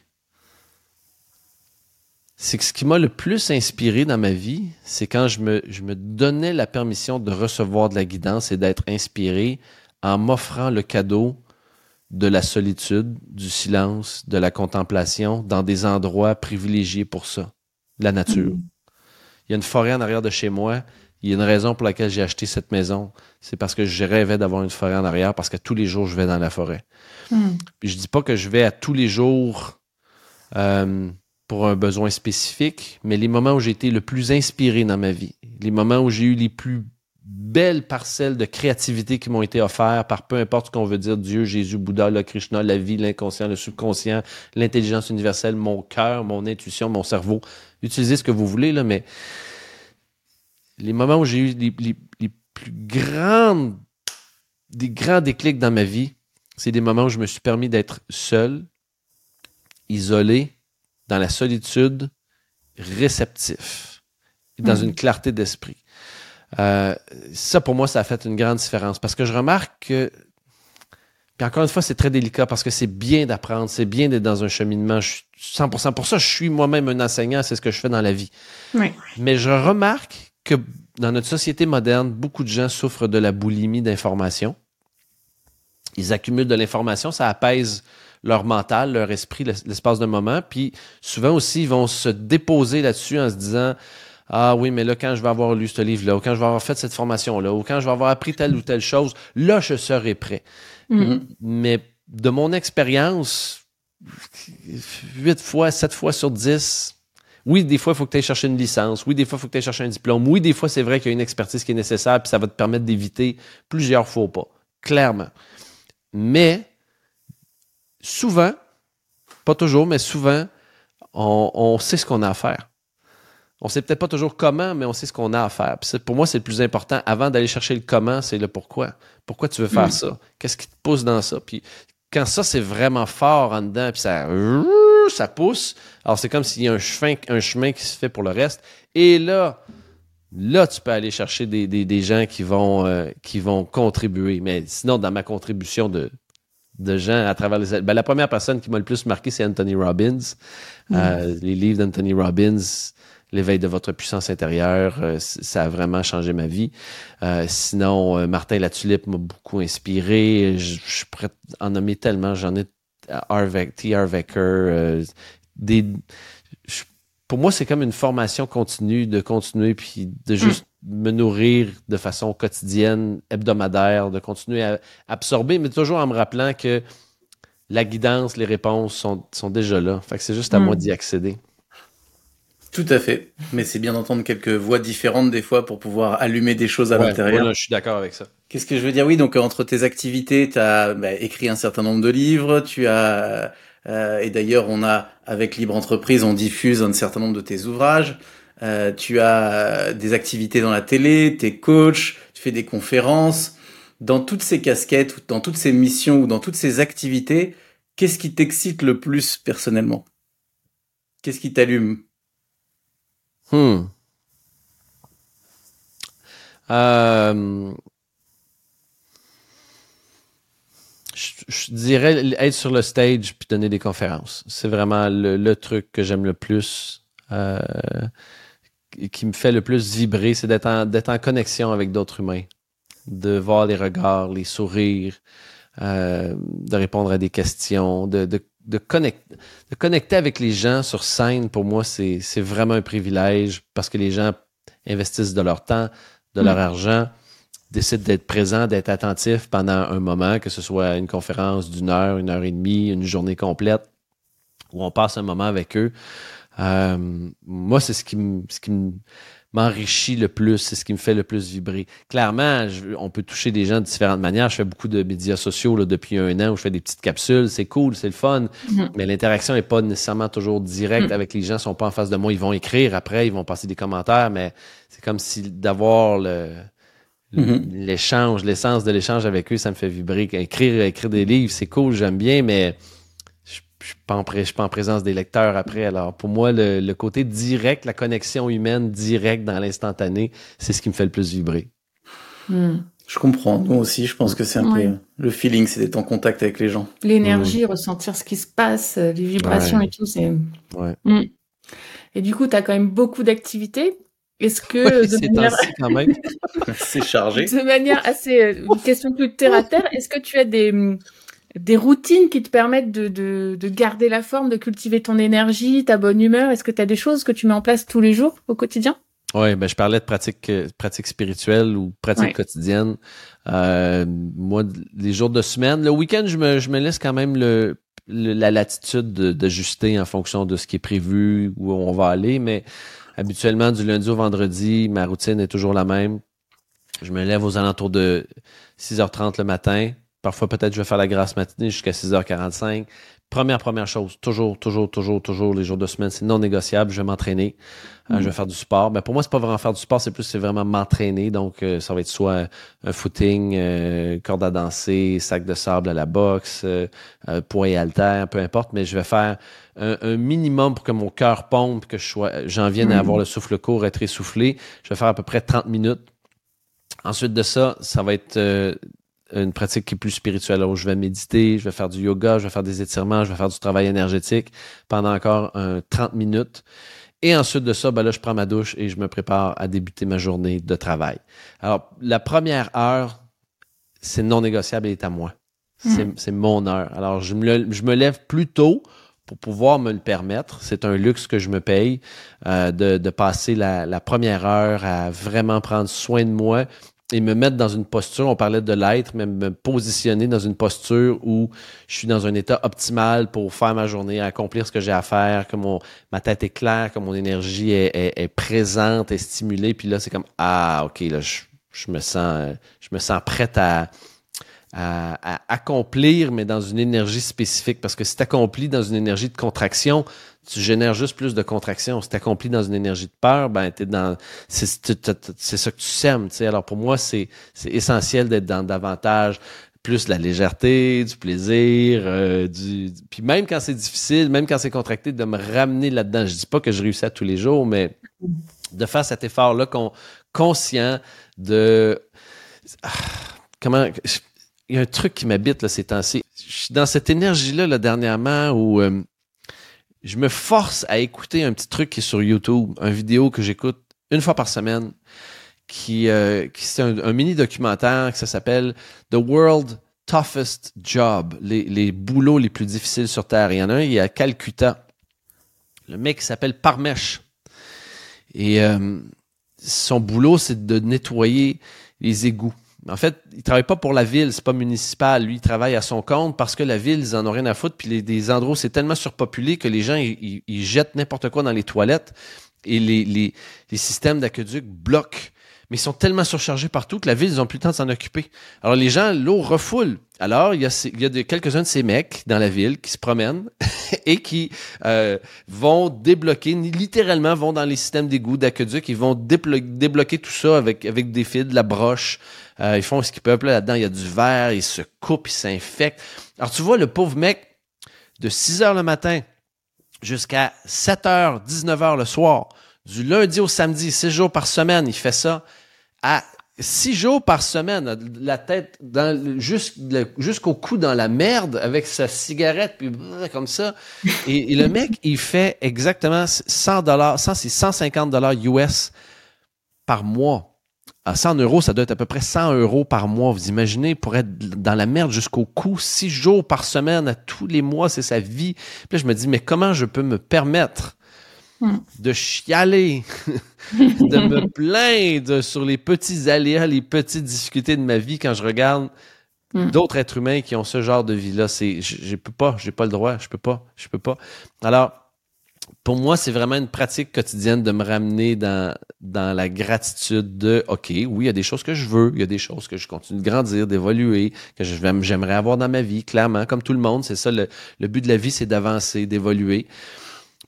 c'est que ce qui m'a le plus inspiré dans ma vie, c'est quand je me, je me donnais la permission de recevoir de la guidance et d'être inspiré en m'offrant le cadeau de la solitude, du silence, de la contemplation dans des endroits privilégiés pour ça, la nature. Mm. Il y a une forêt en arrière de chez moi. Il y a une raison pour laquelle j'ai acheté cette maison. C'est parce que je rêvais d'avoir une forêt en arrière parce que tous les jours, je vais dans la forêt. Mm. Puis je dis pas que je vais à tous les jours euh, pour un besoin spécifique, mais les moments où j'ai été le plus inspiré dans ma vie, les moments où j'ai eu les plus belles parcelles de créativité qui m'ont été offertes par peu importe ce qu'on veut dire, Dieu, Jésus, Bouddha, le Krishna, la vie, l'inconscient, le subconscient, l'intelligence universelle, mon cœur, mon intuition, mon cerveau. Utilisez ce que vous voulez, là, mais les moments où j'ai eu les, plus grandes, des grands déclics dans ma vie, c'est des moments où je me suis permis d'être seul, isolé, dans la solitude, réceptif, dans hmm. une clarté d'esprit. Euh, ça, pour moi, ça a fait une grande différence parce que je remarque que, puis encore une fois, c'est très délicat parce que c'est bien d'apprendre, c'est bien d'être dans un cheminement. Je suis 100% pour ça, je suis moi-même un enseignant, c'est ce que je fais dans la vie. Mais je remarque que dans notre société moderne, beaucoup de gens souffrent de la boulimie d'information. Ils accumulent de l'information, ça apaise leur mental, leur esprit, l'espace de moment. Puis souvent aussi, ils vont se déposer là-dessus en se disant ah oui, mais là, quand je vais avoir lu ce livre-là, ou quand je vais avoir fait cette formation-là, ou quand je vais avoir appris telle ou telle chose, là, je serai prêt. Mm-hmm. Mais de mon expérience, 8 fois, 7 fois sur 10, oui, des fois, il faut que tu ailles chercher une licence. Oui, des fois, il faut que tu ailles chercher un diplôme. Oui, des fois, c'est vrai qu'il y a une expertise qui est nécessaire, puis ça va te permettre d'éviter plusieurs faux pas. Clairement. Mais, souvent, pas toujours, mais souvent, on, on sait ce qu'on a à faire. On sait peut-être pas toujours comment, mais on sait ce qu'on a à faire. pour moi, c'est le plus important. Avant d'aller chercher le comment, c'est le pourquoi. Pourquoi tu veux faire mm. ça? Qu'est-ce qui te pousse dans ça? Puis quand ça, c'est vraiment fort en dedans, puis ça, ça pousse, alors c'est comme s'il y a un chemin, un chemin qui se fait pour le reste. Et là, là, tu peux aller chercher des, des, gens qui vont, euh, qui vont contribuer. Mais sinon, dans ma contribution de, de gens à travers les... Ben, la première personne qui m'a le plus marqué, c'est Anthony Robbins. Mm. Euh, les livres d'Anthony Robbins, L'éveil de votre puissance intérieure, euh, ça a vraiment changé ma vie. sinon, Martin Latulippe m'a beaucoup inspiré. Je, suis prêt à en nommer tellement. J'en ai T. Harvecker, des pour moi, c'est comme une formation continue, de continuer, puis de juste me nourrir de façon quotidienne, hebdomadaire, de continuer à absorber, mais toujours en me rappelant que la guidance, les réponses sont, sont déjà là. Fait que c'est juste à moi mm. d'y accéder. Tout à fait. Mais c'est bien d'entendre quelques voix différentes des fois pour pouvoir allumer des choses à l'intérieur. je suis d'accord avec ça. Qu'est-ce que je veux dire? Oui, donc entre tes activités, tu as bah, écrit un certain nombre de livres, tu as euh, et d'ailleurs, on a avec Libre Entreprise, on diffuse un certain nombre de tes ouvrages. Euh, tu as des activités dans la télé, t'es coach, tu fais des conférences. Dans toutes ces casquettes, dans toutes ces missions ou dans toutes ces activités, qu'est-ce qui t'excite le plus personnellement? Qu'est-ce qui t'allume? Hmm. Euh, je, dirais être sur le stage puis donner des conférences. C'est vraiment le, truc que j'aime le plus, euh, qui me fait le plus vibrer, c'est d'être en, connexion avec d'autres humains, de voir les regards, les sourires, euh, de répondre à des questions, de, de, connecter, de connecter avec les gens sur scène. Pour moi, c'est, vraiment un privilège parce que les gens investissent de leur temps, de leur mm. argent décide d'être présent, d'être attentif pendant un moment, que ce soit une conférence d'une heure, une heure et demie, une journée complète, où on passe un moment avec eux. Euh, moi, c'est ce qui, ce qui m'enrichit le plus, c'est ce qui me fait le plus vibrer. Clairement, on peut toucher des gens de différentes manières. Je fais beaucoup de médias sociaux là, depuis un an où je fais des petites capsules. C'est cool, c'est le fun, mm-hmm. mais l'interaction n'est pas nécessairement toujours directe mm. avec les gens. Ils sont pas en face de moi. Ils vont écrire après, ils vont passer des commentaires, mais c'est comme si d'avoir le Mm-hmm. L'échange, l'essence de l'échange avec eux, ça me fait vibrer. Écrire, écrire des livres, c'est cool, j'aime bien, mais je ne suis pas en présence des lecteurs après. Alors, pour moi, le, côté direct, la connexion humaine directe dans l'instantané, c'est ce qui me fait le plus vibrer. Mm. Je comprends. Moi aussi, je pense que c'est un peu le feeling, c'est d'être en contact avec les gens. L'énergie, mm. ressentir ce qui se passe, les vibrations et tout, c'est. Mm. Et du coup, tu as quand même beaucoup d'activités. Est-ce que de manière... quand même. c'est chargé. De manière assez euh, une question plus terre à terre, est-ce que tu as des des routines qui te permettent de, de, de, garder la forme, de cultiver ton énergie, ta bonne humeur? Est-ce que tu as des choses que tu mets en place tous les jours au quotidien? Oui, ben je parlais de pratique euh, pratique spirituelle ou pratique quotidienne. Euh, moi, les jours de semaine, le week-end, je me, je me laisse quand même le, la latitude d'ajuster en fonction de ce qui est prévu, où on va aller, mais Habituellement, du lundi au vendredi, ma routine est toujours la même. Je me lève aux alentours de 6h30 le matin. Parfois, peut-être, je vais faire la grasse matinée jusqu'à 6h45. Première, première chose, toujours, toujours, toujours, toujours, les jours de semaine, c'est non négociable. Je vais m'entraîner. Euh, je vais mm. faire du sport. Mais pour moi, c'est pas vraiment faire du sport, c'est plus, c'est vraiment m'entraîner. Donc, euh, ça va être soit un footing, euh, corde à danser, sac de sable à la boxe, poids et haltère, peu importe. Mais je vais faire un, minimum pour que mon cœur pompe, que je sois, j'en vienne à avoir le souffle court, être essoufflé. Je vais faire à peu près 30 minutes. Ensuite de ça, ça va être une pratique qui est plus spirituelle, où je vais méditer, je vais faire du yoga, je vais faire des étirements, je vais faire du travail énergétique pendant encore 30 minutes. Et ensuite de ça, ben là, je prends ma douche et je me prépare à débuter ma journée de travail. Alors, la première heure, c'est non négociable et est à moi. C'est hmm. mon heure. Alors, je me, je me lève plus tôt pour pouvoir me le permettre. C'est un luxe que je me paye euh, de, de, passer la, la, première heure à vraiment prendre soin de moi et me mettre dans une posture, on parlait de l'être, mais me positionner dans une posture où je suis dans un état optimal pour faire ma journée, accomplir ce que j'ai à faire, que mon, ma tête est claire, que mon énergie est, présente, est stimulée. Puis là, c'est comme, ah, OK, là, je, je, me sens, je me sens prête à, à, accomplir, mais dans une énergie spécifique. Parce que si tu accomplis dans une énergie de contraction, tu génères juste plus de contraction. Si tu accomplis dans une énergie de peur, ben t'es dans c'est ça que tu sèmes. sais. Alors pour moi, c'est essentiel d'être dans davantage plus la légèreté, du plaisir, euh, du puis même quand c'est difficile, même quand c'est contracté, de me ramener là-dedans. Je dis pas que je réussis à tous les jours, mais de faire cet effort-là conscient de... Ah, comment... Il y a un truc qui m'habite là, ces temps-ci. Je suis dans cette énergie-là là, dernièrement où euh, je me force à écouter un petit truc qui est sur YouTube, une vidéo que j'écoute une fois par semaine, qui, euh, c'est un, mini documentaire qui s'appelle The World Toughest Job, les, boulots les plus difficiles sur Terre. Il y en a un, il y a Calcutta. Le mec s'appelle Parmesh. Et euh, son boulot, c'est de nettoyer les égouts. En fait, il travaille pas pour la ville, c'est pas municipal. Lui, il travaille à son compte parce que la ville, ils en ont rien à foutre. Puis les, des endroits, c'est tellement surpopulé que les gens, ils, jettent n'importe quoi dans les toilettes et les, les, les systèmes d'aqueduc bloquent mais ils sont tellement surchargés partout que la ville, ils n'ont plus le temps de s'en occuper. Alors, les gens, l'eau refoule. Alors, il y a, quelques-uns de ces mecs dans la ville qui se promènent et qui euh, vont débloquer, littéralement, vont dans les systèmes d'égout, d'aqueduc, ils vont débloquer tout ça avec, avec des fils, de la broche. Euh, ils font ce qu'ils peuvent. Là-dedans, il y a du verre, ils se coupent, ils s'infectent. Alors, tu vois, le pauvre mec, de 6 heures le matin jusqu'à 7 heures, 19 heures le soir, du lundi au samedi, six jours par semaine, il fait ça. À six jours par semaine, la tête jusqu'au cou dans la merde avec sa cigarette, puis comme ça. Et, le mec, il fait exactement 100 dollars, 150 dollars US par mois. À 100 euros, ça doit être à peu près 100 euros par mois. Vous imaginez, pour être dans la merde jusqu'au cou, six jours par semaine, à tous les mois, c'est sa vie. Puis là, je me dis, mais comment je peux me permettre Hmm. de chialer, de me plaindre sur les petits aléas, les petites difficultés de ma vie quand je regarde hmm. d'autres êtres humains qui ont ce genre de vie-là. C'est, je, peux pas, j'ai pas le droit, je peux pas, je peux pas. Alors, pour moi, c'est vraiment une pratique quotidienne de me ramener dans, dans la gratitude de OK, oui, il y a des choses que je veux, il y a des choses que je continue de grandir, d'évoluer, que j'aimerais avoir dans ma vie, clairement, comme tout le monde. C'est ça, le, le but de la vie, c'est d'avancer, d'évoluer.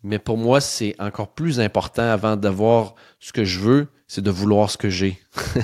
Mais pour moi, c'est encore plus important avant d'avoir ce que je veux, c'est de vouloir ce que j'ai.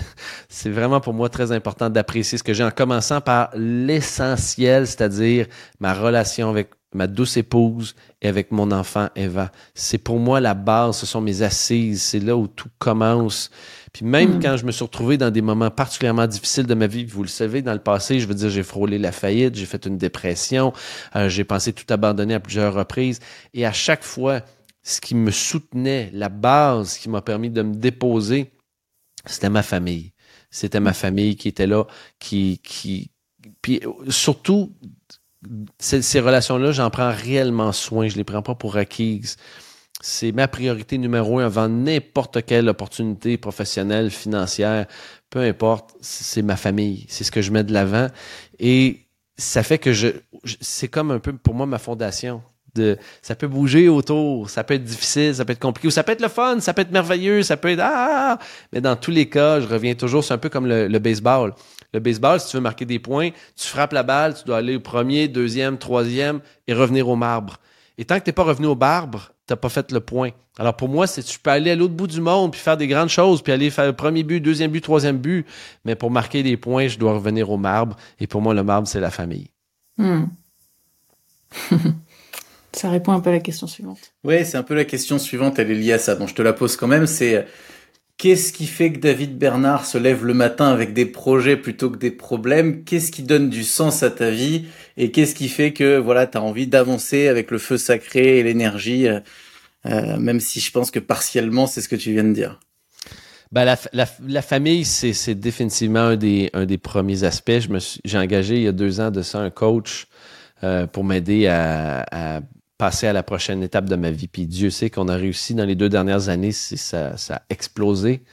c'est vraiment pour moi très important d'apprécier ce que j'ai en commençant par l'essentiel, c'est-à-dire ma relation avec ma douce épouse et avec mon enfant Eva. C'est pour moi la base, ce sont mes assises, c'est là où tout commence. Puis même mm. quand je me suis retrouvé dans des moments particulièrement difficiles de ma vie, vous le savez, dans le passé, je veux dire, j'ai frôlé la faillite, j'ai fait une dépression, euh, j'ai pensé tout abandonner à plusieurs reprises. Et à chaque fois, ce qui me soutenait, la base qui m'a permis de me déposer, c'était ma famille. C'était ma famille qui était là, qui, qui, puis surtout, ces, ces relations-là, j'en prends réellement soin. Je les prends pas pour acquises c'est ma priorité numéro un avant n'importe quelle opportunité professionnelle, financière, peu importe, c'est ma famille, c'est ce que je mets de l'avant. Et ça fait que je, c'est comme un peu pour moi ma fondation. De, ça peut bouger autour, ça peut être difficile, ça peut être compliqué, ou ça peut être le fun, ça peut être merveilleux, ça peut être ah, mais dans tous les cas, je reviens toujours, c'est un peu comme le, baseball. Le baseball, si tu veux marquer des points, tu frappes la balle, tu dois aller au premier, deuxième, troisième et revenir au marbre. Et tant que tu n'es pas revenu au marbre, tu n'as pas fait le point. Alors pour moi, c'est tu peux aller à l'autre bout du monde puis faire des grandes choses, puis aller faire le premier but, deuxième but, troisième but. Mais pour marquer des points, je dois revenir au marbre. Et pour moi, le marbre, c'est la famille. Hmm. ça répond un peu à la question suivante. Oui, c'est un peu la question suivante. Elle est liée à ça. Bon, je te la pose quand même. C'est Qu'est-ce qui fait que David Bernard se lève le matin avec des projets plutôt que des problèmes? Qu'est-ce qui donne du sens à ta vie? Et qu'est-ce qui fait que voilà, tu as envie d'avancer avec le feu sacré et l'énergie, euh, euh, même si je pense que partiellement, c'est ce que tu viens de dire? Ben, la, famille, c'est définitivement un des, un des premiers aspects. J'ai engagé il y a deux ans de ça un coach euh, pour m'aider à passer à la prochaine étape de ma vie. Puis Dieu sait qu'on a réussi dans les deux dernières années, ça, ça a explosé.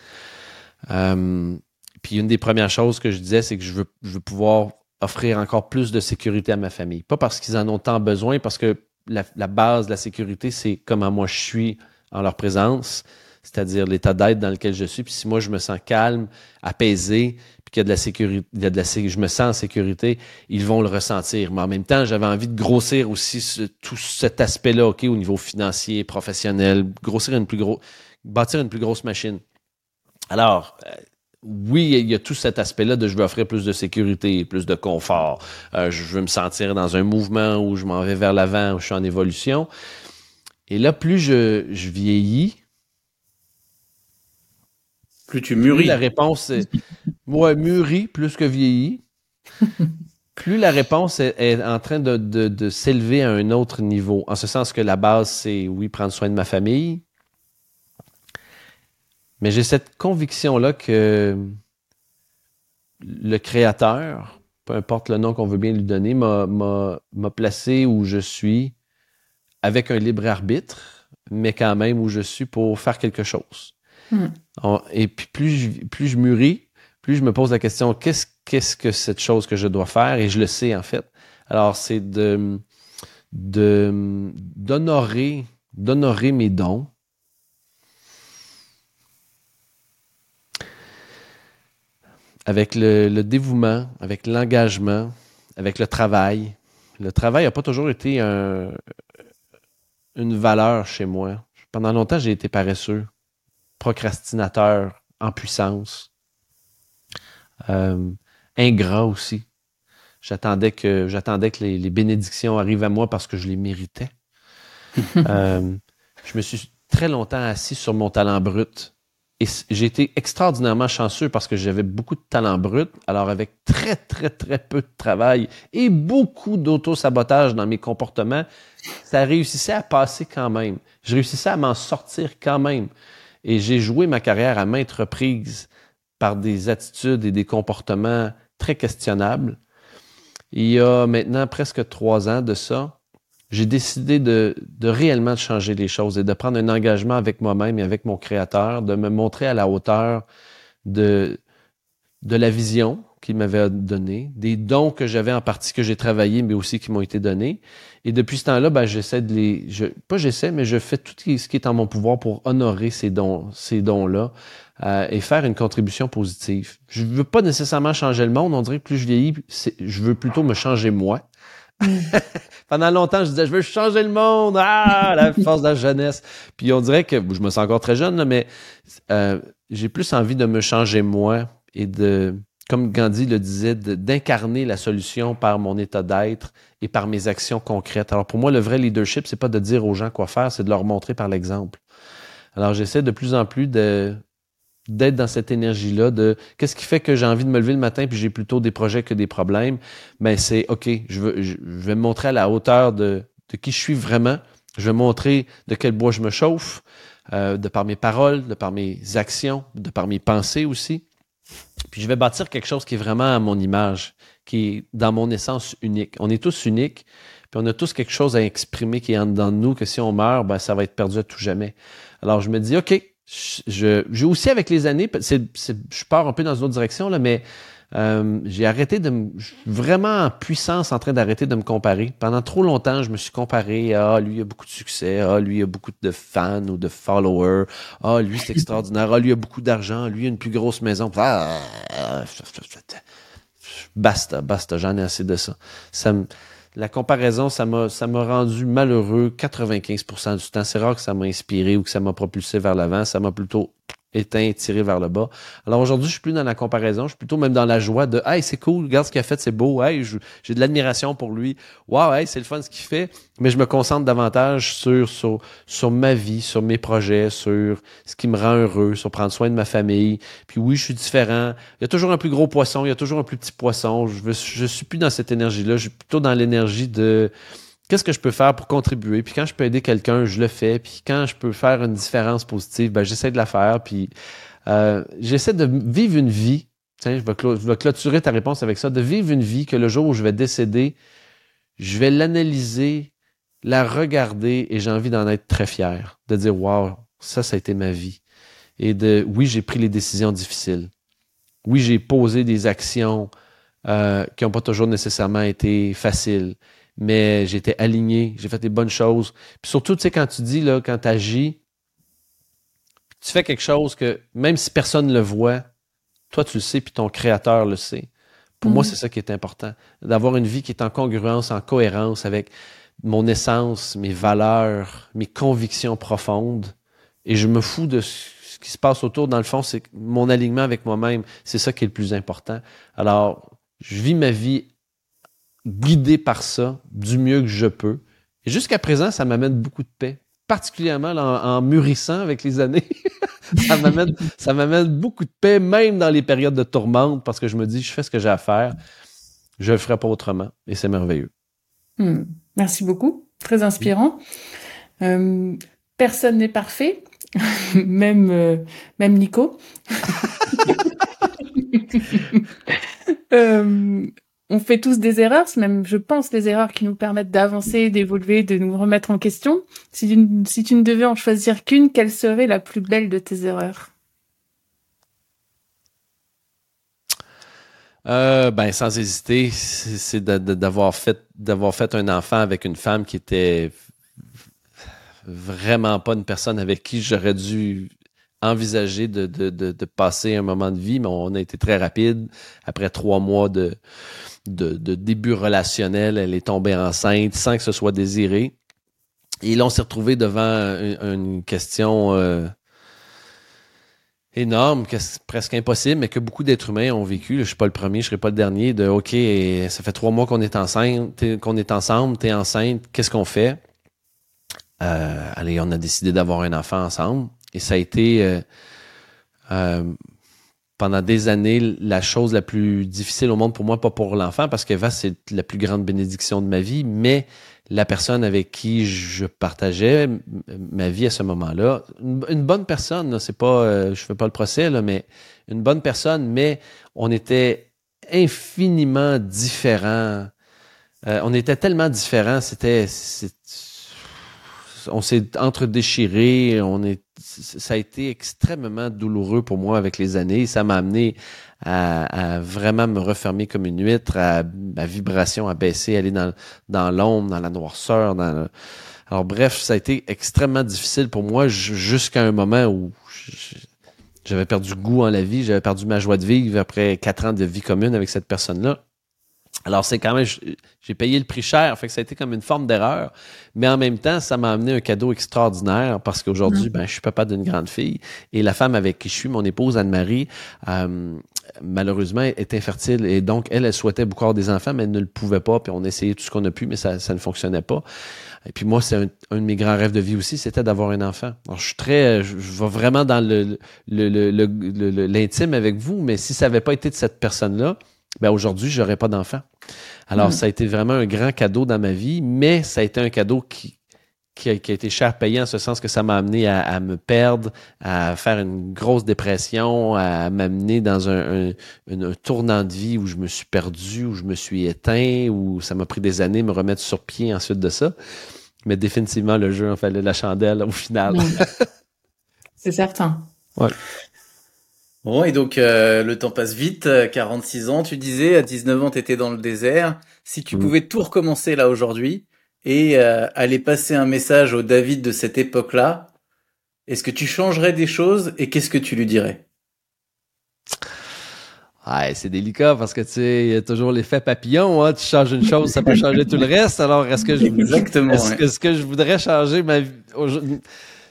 Euh, puis une des premières choses que je disais, c'est que je veux, pouvoir offrir encore plus de sécurité à ma famille. Pas parce qu'ils en ont tant besoin, parce que la, la base de la sécurité, c'est comment moi je suis en leur présence, c'est-à-dire l'état d'être dans lequel je suis. Puis si moi je me sens calme, apaisé, puis qu'il y a de la sécurité, il y a de la, je me sens en sécurité, ils vont le ressentir. Mais en même temps, j'avais envie de grossir aussi tout cet aspect-là, ok, au niveau financier, professionnel, grossir une plus grosse, bâtir une plus grosse machine. Alors, euh, oui, il y a tout cet aspect-là de je veux offrir plus de sécurité, plus de confort. Euh, je veux me sentir dans un mouvement où je m'en vais vers l'avant, où je suis en évolution. Et là, plus je, je vieillis, Plus tu mûris. la réponse est. Ouais, mûri plus que vieilli. plus la réponse est, en train de, de s'élever à un autre niveau. En ce sens que la base, c'est oui, prendre soin de ma famille. Mais j'ai cette conviction-là que le créateur, peu importe le nom qu'on veut bien lui donner, m'a placé où je suis avec un libre arbitre, mais quand même où je suis pour faire quelque chose. Hmm. Et puis plus je, plus je mûris, plus je me pose la question, qu'est-ce qu'est-ce que cette chose que je dois faire? Et je le sais en fait. Alors c'est de d'honorer d'honorer mes dons, avec le, dévouement, avec l'engagement, avec le travail. Le travail n'a pas toujours été une valeur chez moi. Pendant longtemps, j'ai été paresseux, procrastinateur en puissance, euh, ingrat aussi. J'attendais que j'attendais que les, bénédictions arrivent à moi parce que je les méritais. Euh, je me suis très longtemps assis sur mon talent brut et j'ai été extraordinairement chanceux parce que j'avais beaucoup de talent brut, alors avec très, très, très peu de travail et beaucoup d'auto-sabotage dans mes comportements, ça réussissait à passer quand même. Je réussissais à m'en sortir quand même. Et j'ai joué ma carrière à maintes reprises par des attitudes et des comportements très questionnables. Il y a maintenant presque trois ans de ça, j'ai décidé de, de, réellement changer les choses et de prendre un engagement avec moi-même et avec mon créateur, de me montrer à la hauteur de, la vision qu'il m'avait donnée, des dons que j'avais en partie que j'ai travaillé, mais aussi qui m'ont été donnés. Et depuis ce temps-là, ben, j'essaie de les, je, pas j'essaie, mais je fais tout ce qui est en mon pouvoir pour honorer ces dons, ces dons-là euh, et faire une contribution positive. Je veux pas nécessairement changer le monde. On dirait que plus je vieillis, je veux plutôt me changer moi. Pendant longtemps, je disais, je veux changer le monde. Ah, la force de la jeunesse. Puis on dirait que, je me sens encore très jeune, mais euh, j'ai plus envie de me changer moi et de, comme Gandhi le disait, d'incarner la solution par mon état d'être et par mes actions concrètes. Alors pour moi, le vrai leadership, c'est pas de dire aux gens quoi faire, c'est de leur montrer par l'exemple. Alors j'essaie de plus en plus de d'être dans cette énergie-là de qu'est-ce qui fait que j'ai envie de me lever le matin puis j'ai plutôt des projets que des problèmes. Ben, c'est OK, je, veux, je, vais me montrer à la hauteur de, qui je suis vraiment. Je vais montrer de quel bois je me chauffe, euh, de par mes paroles, de par mes actions, de par mes pensées aussi. Puis je vais bâtir quelque chose qui est vraiment à mon image, qui est dans mon essence unique. On est tous uniques, puis on a tous quelque chose à exprimer qui est en nous, que si on meurt, ben, ça va être perdu à tout jamais. Alors je me dis, OK, je, j'ai aussi avec les années, c'est, je pars un peu dans une autre direction, là, mais euh, j'ai arrêté de me, vraiment en puissance en train d'arrêter de me comparer. Pendant trop longtemps, je me suis comparé à ah, lui il a beaucoup de succès, ah lui il a beaucoup de fans ou de followers, ah lui c'est extraordinaire, ah lui il a beaucoup d'argent, lui il a une plus grosse maison. Ah, basta, basta, j'en ai assez de ça. Ça me la comparaison, ça m'a, ça m'a rendu malheureux 95% du temps. C'est rare que ça m'a inspiré ou que ça m'a propulsé vers l'avant. Ça m'a plutôt éteint, tiré vers le bas. Alors aujourd'hui, je suis plus dans la comparaison, je suis plutôt même dans la joie de Hey, c'est cool, regarde ce qu'il a fait, c'est beau, hey, j'ai de l'admiration pour lui. Wow, hey, c'est le fun ce qu'il fait. Mais je me concentre davantage sur, sur, sur ma vie, sur mes projets, sur ce qui me rend heureux, sur prendre soin de ma famille. Puis oui, je suis différent. Il y a toujours un plus gros poisson, il y a toujours un plus petit poisson. Je, je suis plus dans cette énergie-là, je suis plutôt dans l'énergie de qu'est-ce que je peux faire pour contribuer? Puis quand je peux aider quelqu'un, je le fais. Puis quand je peux faire une différence positive, ben, j'essaie de la faire. Puis euh, j'essaie de vivre une vie. Tiens, je vais, clôturer ta réponse avec ça. De vivre une vie que le jour où je vais décéder, je vais l'analyser, la regarder et j'ai envie d'en être très fier. De dire, wow, ça, ça a été ma vie. Et de, oui, j'ai pris les décisions difficiles. Oui, j'ai posé des actions euh, qui n'ont pas toujours nécessairement été faciles mais j'étais aligné, j'ai fait des bonnes choses. Puis surtout, tu sais, quand tu dis, là, quand tu agis, tu fais quelque chose que même si personne ne le voit, toi, tu le sais, puis ton créateur le sait. Pour moi, mm. c'est ça qui est important. D'avoir une vie qui est en congruence, en cohérence avec mon essence, mes valeurs, mes convictions profondes. Et je me fous de ce qui se passe autour. Dans le fond, c'est mon alignement avec moi-même. C'est ça qui est le plus important. Alors, je vis ma vie guidé par ça du mieux que je peux. Et jusqu'à présent, ça m'amène beaucoup de paix, particulièrement en, mûrissant avec les années. ça m'amène, ça m'amène beaucoup de paix, même dans les périodes de tourmente, parce que je me dis, je fais ce que j'ai à faire, je le ferai pas autrement, et c'est merveilleux. Hmm. Merci beaucoup, très inspirant. Euh, personne n'est parfait, même euh, même Nico. euh, on fait tous des erreurs, c'est même, je pense, des erreurs qui nous permettent d'avancer, d'évoluer, de nous remettre en question. Si tu, ne devais en choisir qu'une, quelle serait la plus belle de tes erreurs? Euh, ben, sans hésiter, c'est d'avoir fait, d'avoir fait un enfant avec une femme qui était vraiment pas une personne avec qui j'aurais dû envisager de, de, passer un moment de vie, mais on a été très rapide. Après trois mois de, de, début relationnel, elle est tombée enceinte sans que ce soit désiré. Et là, on s'est retrouvé devant une, question euh, énorme, presque impossible, mais que beaucoup d'êtres humains ont vécu. Je ne suis pas le premier, je ne serai pas le dernier. De OK, ça fait trois mois qu'on est enceinte, qu'on est ensemble, tu es enceinte, qu'est-ce qu'on fait? Euh, allez, on a décidé d'avoir un enfant ensemble. Et ça a été euh, pendant des années la chose la plus difficile au monde pour moi, pas pour l'enfant, parce qu'Eva, c'est la plus grande bénédiction de ma vie, mais la personne avec qui je partageais ma vie à ce moment-là, une, bonne personne, c'est pas, euh, je fais pas le procès, là, mais une bonne personne, mais on était infiniment différents. on était tellement différents, c'était, on s'est entre déchiré, on est, ça a été extrêmement douloureux pour moi avec les années. Ça m'a amené à, vraiment me refermer comme une huître, à ma vibration à baisser, aller dans, dans l'ombre, dans la noirceur. Dans Alors bref, ça a été extrêmement difficile pour moi jusqu'à un moment où j'avais perdu goût en la vie, j'avais perdu ma joie de vivre après quatre ans de vie commune avec cette personne-là. Alors, c'est quand même, j'ai payé le prix cher, fait que ça a été comme une forme d'erreur. Mais en même temps, ça m'a amené un cadeau extraordinaire parce qu'aujourd'hui, mm. ben, je suis papa d'une grande fille et la femme avec qui je suis, mon épouse Anne-Marie, euh, malheureusement, est infertile et donc elle, elle souhaitait beaucoup avoir des enfants, mais elle ne le pouvait pas. Puis on essayait tout ce qu'on a pu, mais ça, ça ne fonctionnait pas. Et puis moi, c'est un, de mes grands rêves de vie aussi, c'était d'avoir un enfant. Alors, je suis très, je, vais vraiment dans le, l'intime avec vous, mais si ça n'avait pas été de cette personne-là, ben aujourd'hui, j'aurais pas d'enfant. Alors, hmm. ça a été vraiment un grand cadeau dans ma vie, mais ça a été un cadeau qui, qui, a, été cher payé en ce sens que ça m'a amené à, me perdre, à faire une grosse dépression, à m'amener dans un, tournant de vie où je me suis perdu, où je me suis éteint, où ça m'a pris des années de me remettre sur pied ensuite de ça. Mais définitivement, le jeu en fallait la chandelle au final. C'est certain. Ouais. Bon, et donc euh, le temps passe vite, 46 euh, ans, tu disais, à 19 ans, tu étais dans le désert. Si tu mm. pouvais tout recommencer là aujourd'hui et euh, aller passer un message au David de cette époque-là, est-ce que tu changerais des choses et qu'est-ce que tu lui dirais? Ouais, c'est délicat parce que tu sais, il y a toujours l'effet papillon. Hein? Tu changes une chose, ça peut changer tout le reste. Alors, est-ce que je, Exactement, est-ce, que je voudrais changer ma vie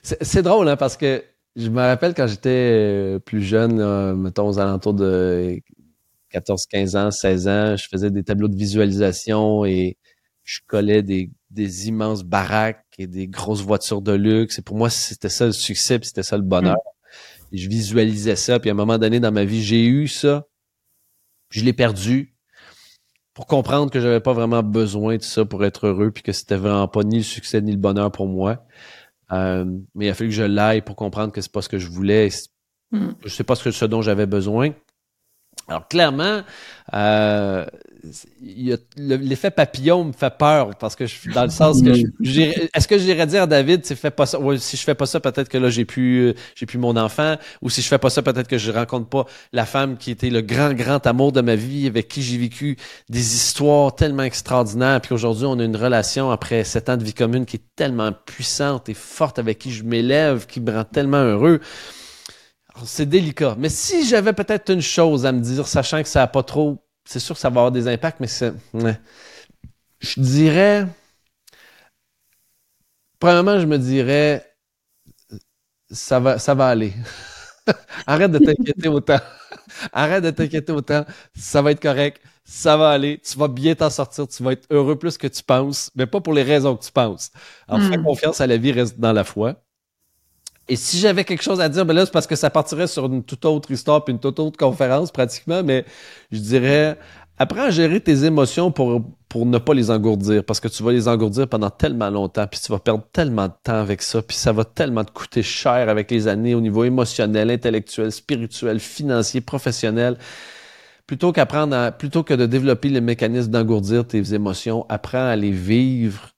c'est, c'est drôle hein, parce que je me rappelle quand j'étais euh, plus jeune, mettons aux alentours de 14, 15 ans, 16 ans, je faisais des tableaux de visualisation et je collais des, des immenses baraques et des grosses voitures de luxe. Et pour moi, c'était ça le succès, c'était ça le bonheur. Mm. Et je visualisais ça. Puis à un moment donné dans ma vie, j'ai eu ça. Je l'ai perdu pour comprendre que j'avais pas vraiment besoin de ça pour être heureux, puis que c'était vraiment pas ni le succès ni le bonheur pour moi. Euh, mais il a fallu que je l'aille pour comprendre que c'est pas ce que je voulais. Hmm. Je sais pas ce, que, ce dont j'avais besoin. Alors clairement, euh, l'effet papillon me fait peur parce que je, dans le sens que est-ce que j'irais dire à David si fais pas ça si je fais pas ça peut-être que là j'ai plus j'ai plus mon enfant ou si je fais pas ça peut-être que je rencontre pas la femme qui était le grand grand amour de ma vie avec qui j'ai vécu des histoires tellement extraordinaires puis aujourd'hui on a une relation après sept ans de vie commune qui est tellement puissante et forte avec qui je m'élève qui me rend tellement heureux c'est délicat. Mais si j'avais peut-être une chose à me dire, sachant que ça n'a pas trop. C'est sûr que ça va avoir des impacts, mais c'est. Je dirais. Premièrement, je me dirais. Ça va, ça va aller. Arrête de t'inquiéter autant. Arrête de t'inquiéter autant. Ça va être correct. Ça va aller. Tu vas bien t'en sortir. Tu vas être heureux plus que tu penses, mais pas pour les raisons que tu penses. Alors, fais hmm. confiance à la vie, reste dans la foi. Et si j'avais quelque chose à dire, ben là, c'est parce que ça partirait sur une toute autre histoire puis une toute autre conférence, pratiquement, mais je dirais, apprends à gérer tes émotions pour, pour ne pas les engourdir, parce que tu vas les engourdir pendant tellement longtemps, puis tu vas perdre tellement de temps avec ça, puis ça va tellement te coûter cher avec les années au niveau émotionnel, intellectuel, spirituel, financier, professionnel. Plutôt qu'apprendre à, plutôt que de développer les mécanismes d'engourdir tes émotions, apprends à les vivre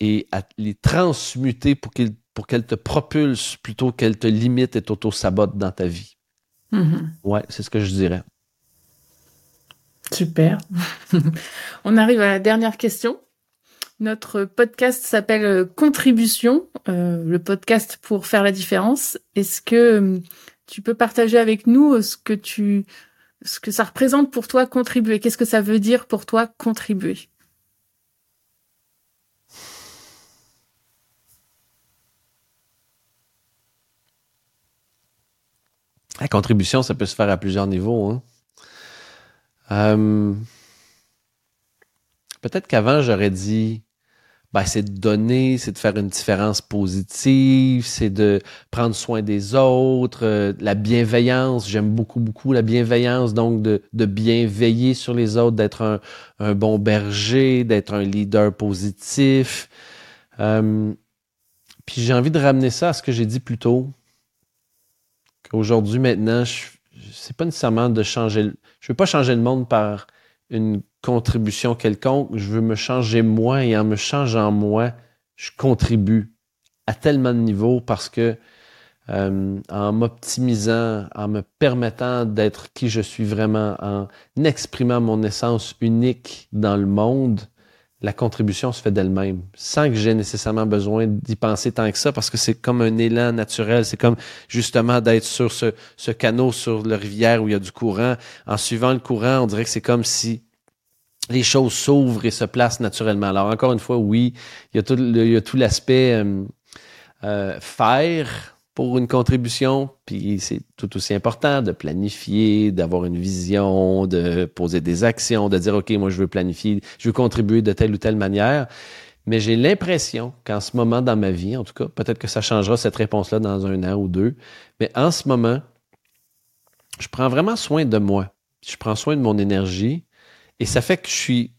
et à les transmuter pour qu'ils pour qu'elle te propulse plutôt qu'elle te limite et t'auto-sabote dans ta vie. Mm-hmm. Ouais, c'est ce que je dirais. Super. On arrive à la dernière question. Notre podcast s'appelle euh, Contribution, euh, le podcast pour faire la différence. Est-ce que euh, tu peux partager avec nous ce que tu, ce que ça représente pour toi contribuer? Qu'est-ce que ça veut dire pour toi contribuer? La contribution, ça peut se faire à plusieurs niveaux. Hein. Euh, peut-être qu'avant, j'aurais dit, ben, c'est de donner, c'est de faire une différence positive, c'est de prendre soin des autres, euh, la bienveillance. J'aime beaucoup, beaucoup la bienveillance, donc de, de bien veiller sur les autres, d'être un, bon berger, d'être un leader positif. Euh, puis j'ai envie de ramener ça à ce que j'ai dit plus tôt. Aujourd'hui, maintenant, je, c'est pas nécessairement de changer. Je veux pas changer le monde par une contribution quelconque. Je veux me changer moi et en me changeant moi, je contribue à tellement de niveaux parce que euh, en m'optimisant, en me permettant d'être qui je suis vraiment, en exprimant mon essence unique dans le monde, la contribution se fait d'elle-même, sans que j'ai nécessairement besoin d'y penser tant que ça, parce que c'est comme un élan naturel. C'est comme justement d'être sur ce, ce canot sur la rivière où il y a du courant. En suivant le courant, on dirait que c'est comme si les choses s'ouvrent et se placent naturellement. Alors encore une fois, oui, il y a tout, l'aspect euh, euh, faire, pour une contribution, puis c'est tout aussi important de planifier, d'avoir une vision, de poser des actions, de dire, OK, moi, je veux planifier, je veux contribuer de telle ou telle manière. Mais j'ai l'impression qu'en ce moment dans ma vie, en tout cas, peut-être que ça changera cette réponse-là dans un an ou deux, mais en ce moment, je prends vraiment soin de moi. Je prends soin de mon énergie et ça fait que je suis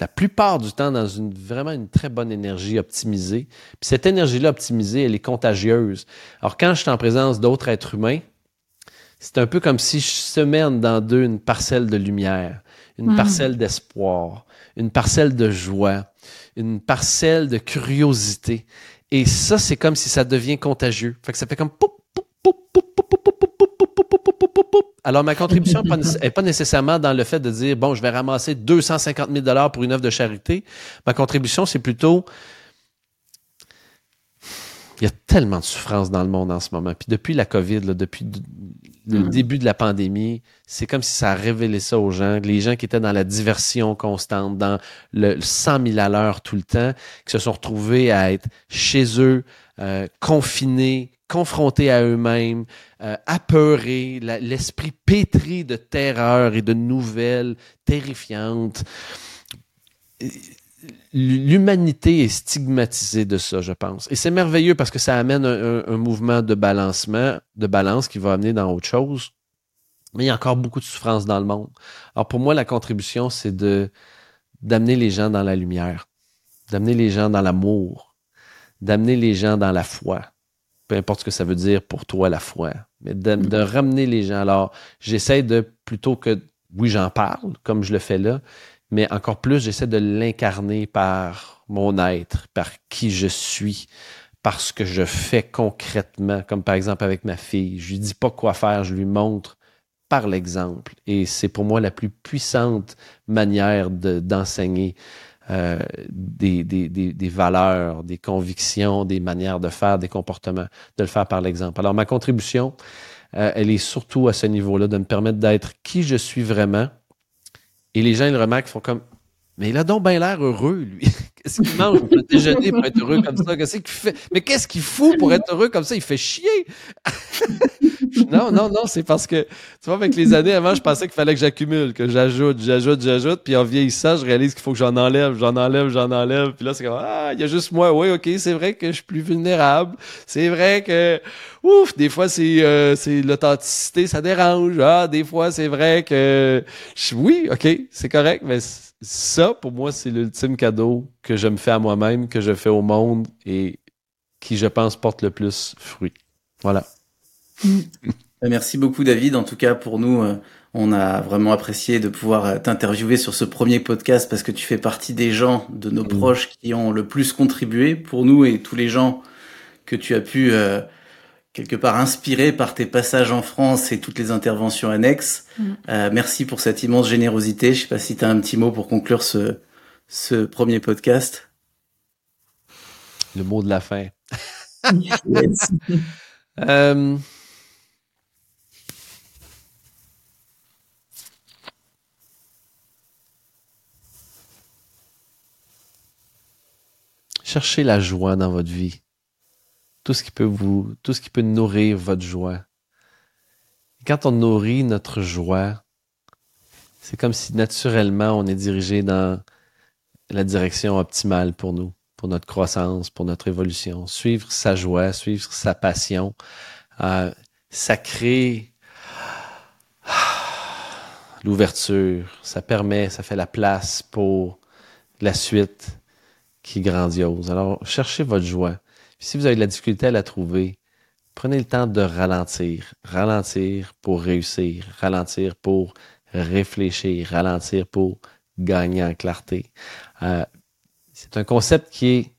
la plupart du temps dans une vraiment une très bonne énergie optimisée. Puis cette énergie-là optimisée, elle est contagieuse. Alors quand je suis en présence d'autres êtres humains, c'est un peu comme si je semène dans d'eux une parcelle de lumière, une parcelle d'espoir, une parcelle de joie, une parcelle de curiosité. Et ça, c'est comme si ça devient contagieux. Fait que ça fait comme poup, poup, poup, poup, alors, ma contribution n'est pas nécessairement dans le fait de dire, bon, je vais ramasser 250 000 pour une œuvre de charité. Ma contribution, c'est plutôt, il y a tellement de souffrance dans le monde en ce moment. Puis depuis la COVID, depuis le mm. début de la pandémie, c'est comme si ça a révélé ça aux gens. Les gens qui étaient dans la diversion constante, dans le 100 000 à l'heure tout le temps, qui se sont retrouvés à être chez eux, euh, confinés, confrontés à eux-mêmes, euh, apeurés, l'esprit pétri de terreur et de nouvelles terrifiantes. L'humanité est stigmatisée de ça, je pense. Et c'est merveilleux parce que ça amène un, mouvement de balancement, de balance qui va amener dans autre chose. Mais il y a encore beaucoup de souffrance dans le monde. Alors pour moi, la contribution, c'est de d'amener les gens dans la lumière, d'amener les gens dans l'amour, d'amener les gens dans la foi, peu importe ce que ça veut dire pour toi la foi, mais de, ramener les gens. Alors, j'essaie de, plutôt que, oui, j'en parle, comme je le fais là, mais encore plus, j'essaie de l'incarner par mon être, par qui je suis, par ce que je fais concrètement, comme par exemple avec ma fille. Je lui dis pas quoi faire, je lui montre par l'exemple. Et c'est pour moi la plus puissante manière d'enseigner. Euh, des, des, des, valeurs, des convictions, des manières de faire, des comportements, de le faire par l'exemple. Alors, ma contribution, euh, elle est surtout à ce niveau-là, de me permettre d'être qui je suis vraiment. Et les gens, ils remarquent, ils font comme, mais il a donc bien l'air heureux, lui. Qu'est-ce qu'il mange pour déjeuner pour être heureux comme ça? Qu'est-ce qu'il fait? Mais qu'est-ce qu'il fout pour être heureux comme ça? Il fait chier! non, non, non, c'est parce que, tu vois, avec les années avant, je pensais qu'il fallait que j'accumule, que j'ajoute, j'ajoute, j'ajoute, puis en vieillissant, je réalise qu'il faut que j'en enlève, j'en enlève, j'en enlève, puis là, c'est comme, ah, il y a juste moi, oui, ok, c'est vrai que je suis plus vulnérable, c'est vrai que, ouf, des fois, c'est euh, l'authenticité, ça dérange, ah, des fois, c'est vrai que, oui, ok, c'est correct, mais ça, pour moi, c'est l'ultime cadeau que je me fais à moi-même, que je fais au monde et qui, je pense, porte le plus fruit. Voilà. Merci beaucoup, David. En tout cas, pour nous, euh, on a vraiment apprécié de pouvoir euh, t'interviewer sur ce premier podcast parce que tu fais partie des gens de nos mm. proches qui ont le plus contribué pour nous et tous les gens que tu as pu euh, quelque part inspirer par tes passages en France et toutes les interventions annexes. Mm. merci pour cette immense générosité. Je sais pas si tu as un petit mot pour conclure ce, ce premier podcast. Le mot de la fin. Euh, cherchez la joie dans votre vie. Tout ce qui peut vous, tout ce qui peut nourrir votre joie. quand on nourrit notre joie, c'est comme si naturellement on est dirigé dans la direction optimale pour nous pour notre croissance, pour notre évolution. Suivre sa joie, suivre sa passion, euh, ça crée l'ouverture, ça permet, ça fait la place pour la suite qui est grandiose. Alors, cherchez votre joie. si vous avez de la difficulté à la trouver, prenez le temps de ralentir. Ralentir pour réussir. Ralentir pour réfléchir. Ralentir pour gagner en clarté. Euh, c'est un concept qui est,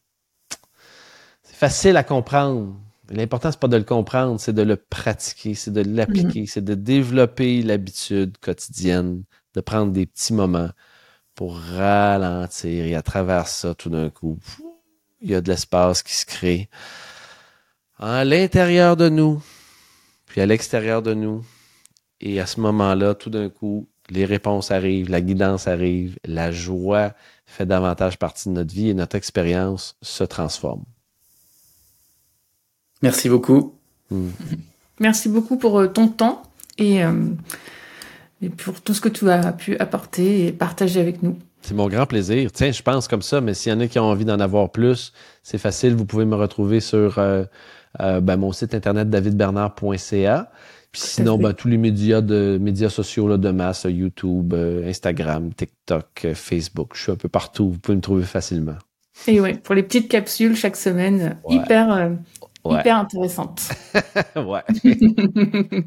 facile à comprendre. L'important, c'est pas de le comprendre, c'est de le pratiquer, c'est de l'appliquer, mhm. c'est de développer l'habitude quotidienne, de prendre des petits moments pour ralentir. Et à travers ça, tout d'un coup, il y a de l'espace qui se crée à l'intérieur de nous, puis à l'extérieur de nous. Et à ce moment-là, tout d'un coup, les réponses arrivent, la guidance arrive, la joie fait davantage partie de notre vie et notre expérience se transforme. Merci beaucoup. Hmm. Merci beaucoup pour euh, ton temps et, euh, et pour tout ce que tu as pu apporter et partager avec nous. C'est mon grand plaisir. Tiens, je pense comme ça, mais s'il y en a qui ont envie d'en avoir plus, c'est facile. Vous pouvez me retrouver sur euh, ben, mon site internet davidbernard.ca. Puis sinon, ben, tous les médias de médias sociaux là, de masse, YouTube, euh, Instagram, TikTok, euh, Facebook, je suis un peu partout. Vous pouvez me trouver facilement. Et ouais, pour les petites capsules chaque semaine, hyper, euh, hyper intéressantes. ouais.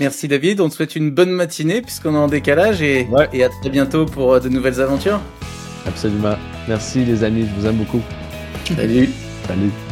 Merci David, on te souhaite une bonne matinée puisqu'on est en décalage et, et à très bientôt pour de nouvelles aventures. Absolument. Merci les amis, je vous aime beaucoup. Salut. Salut.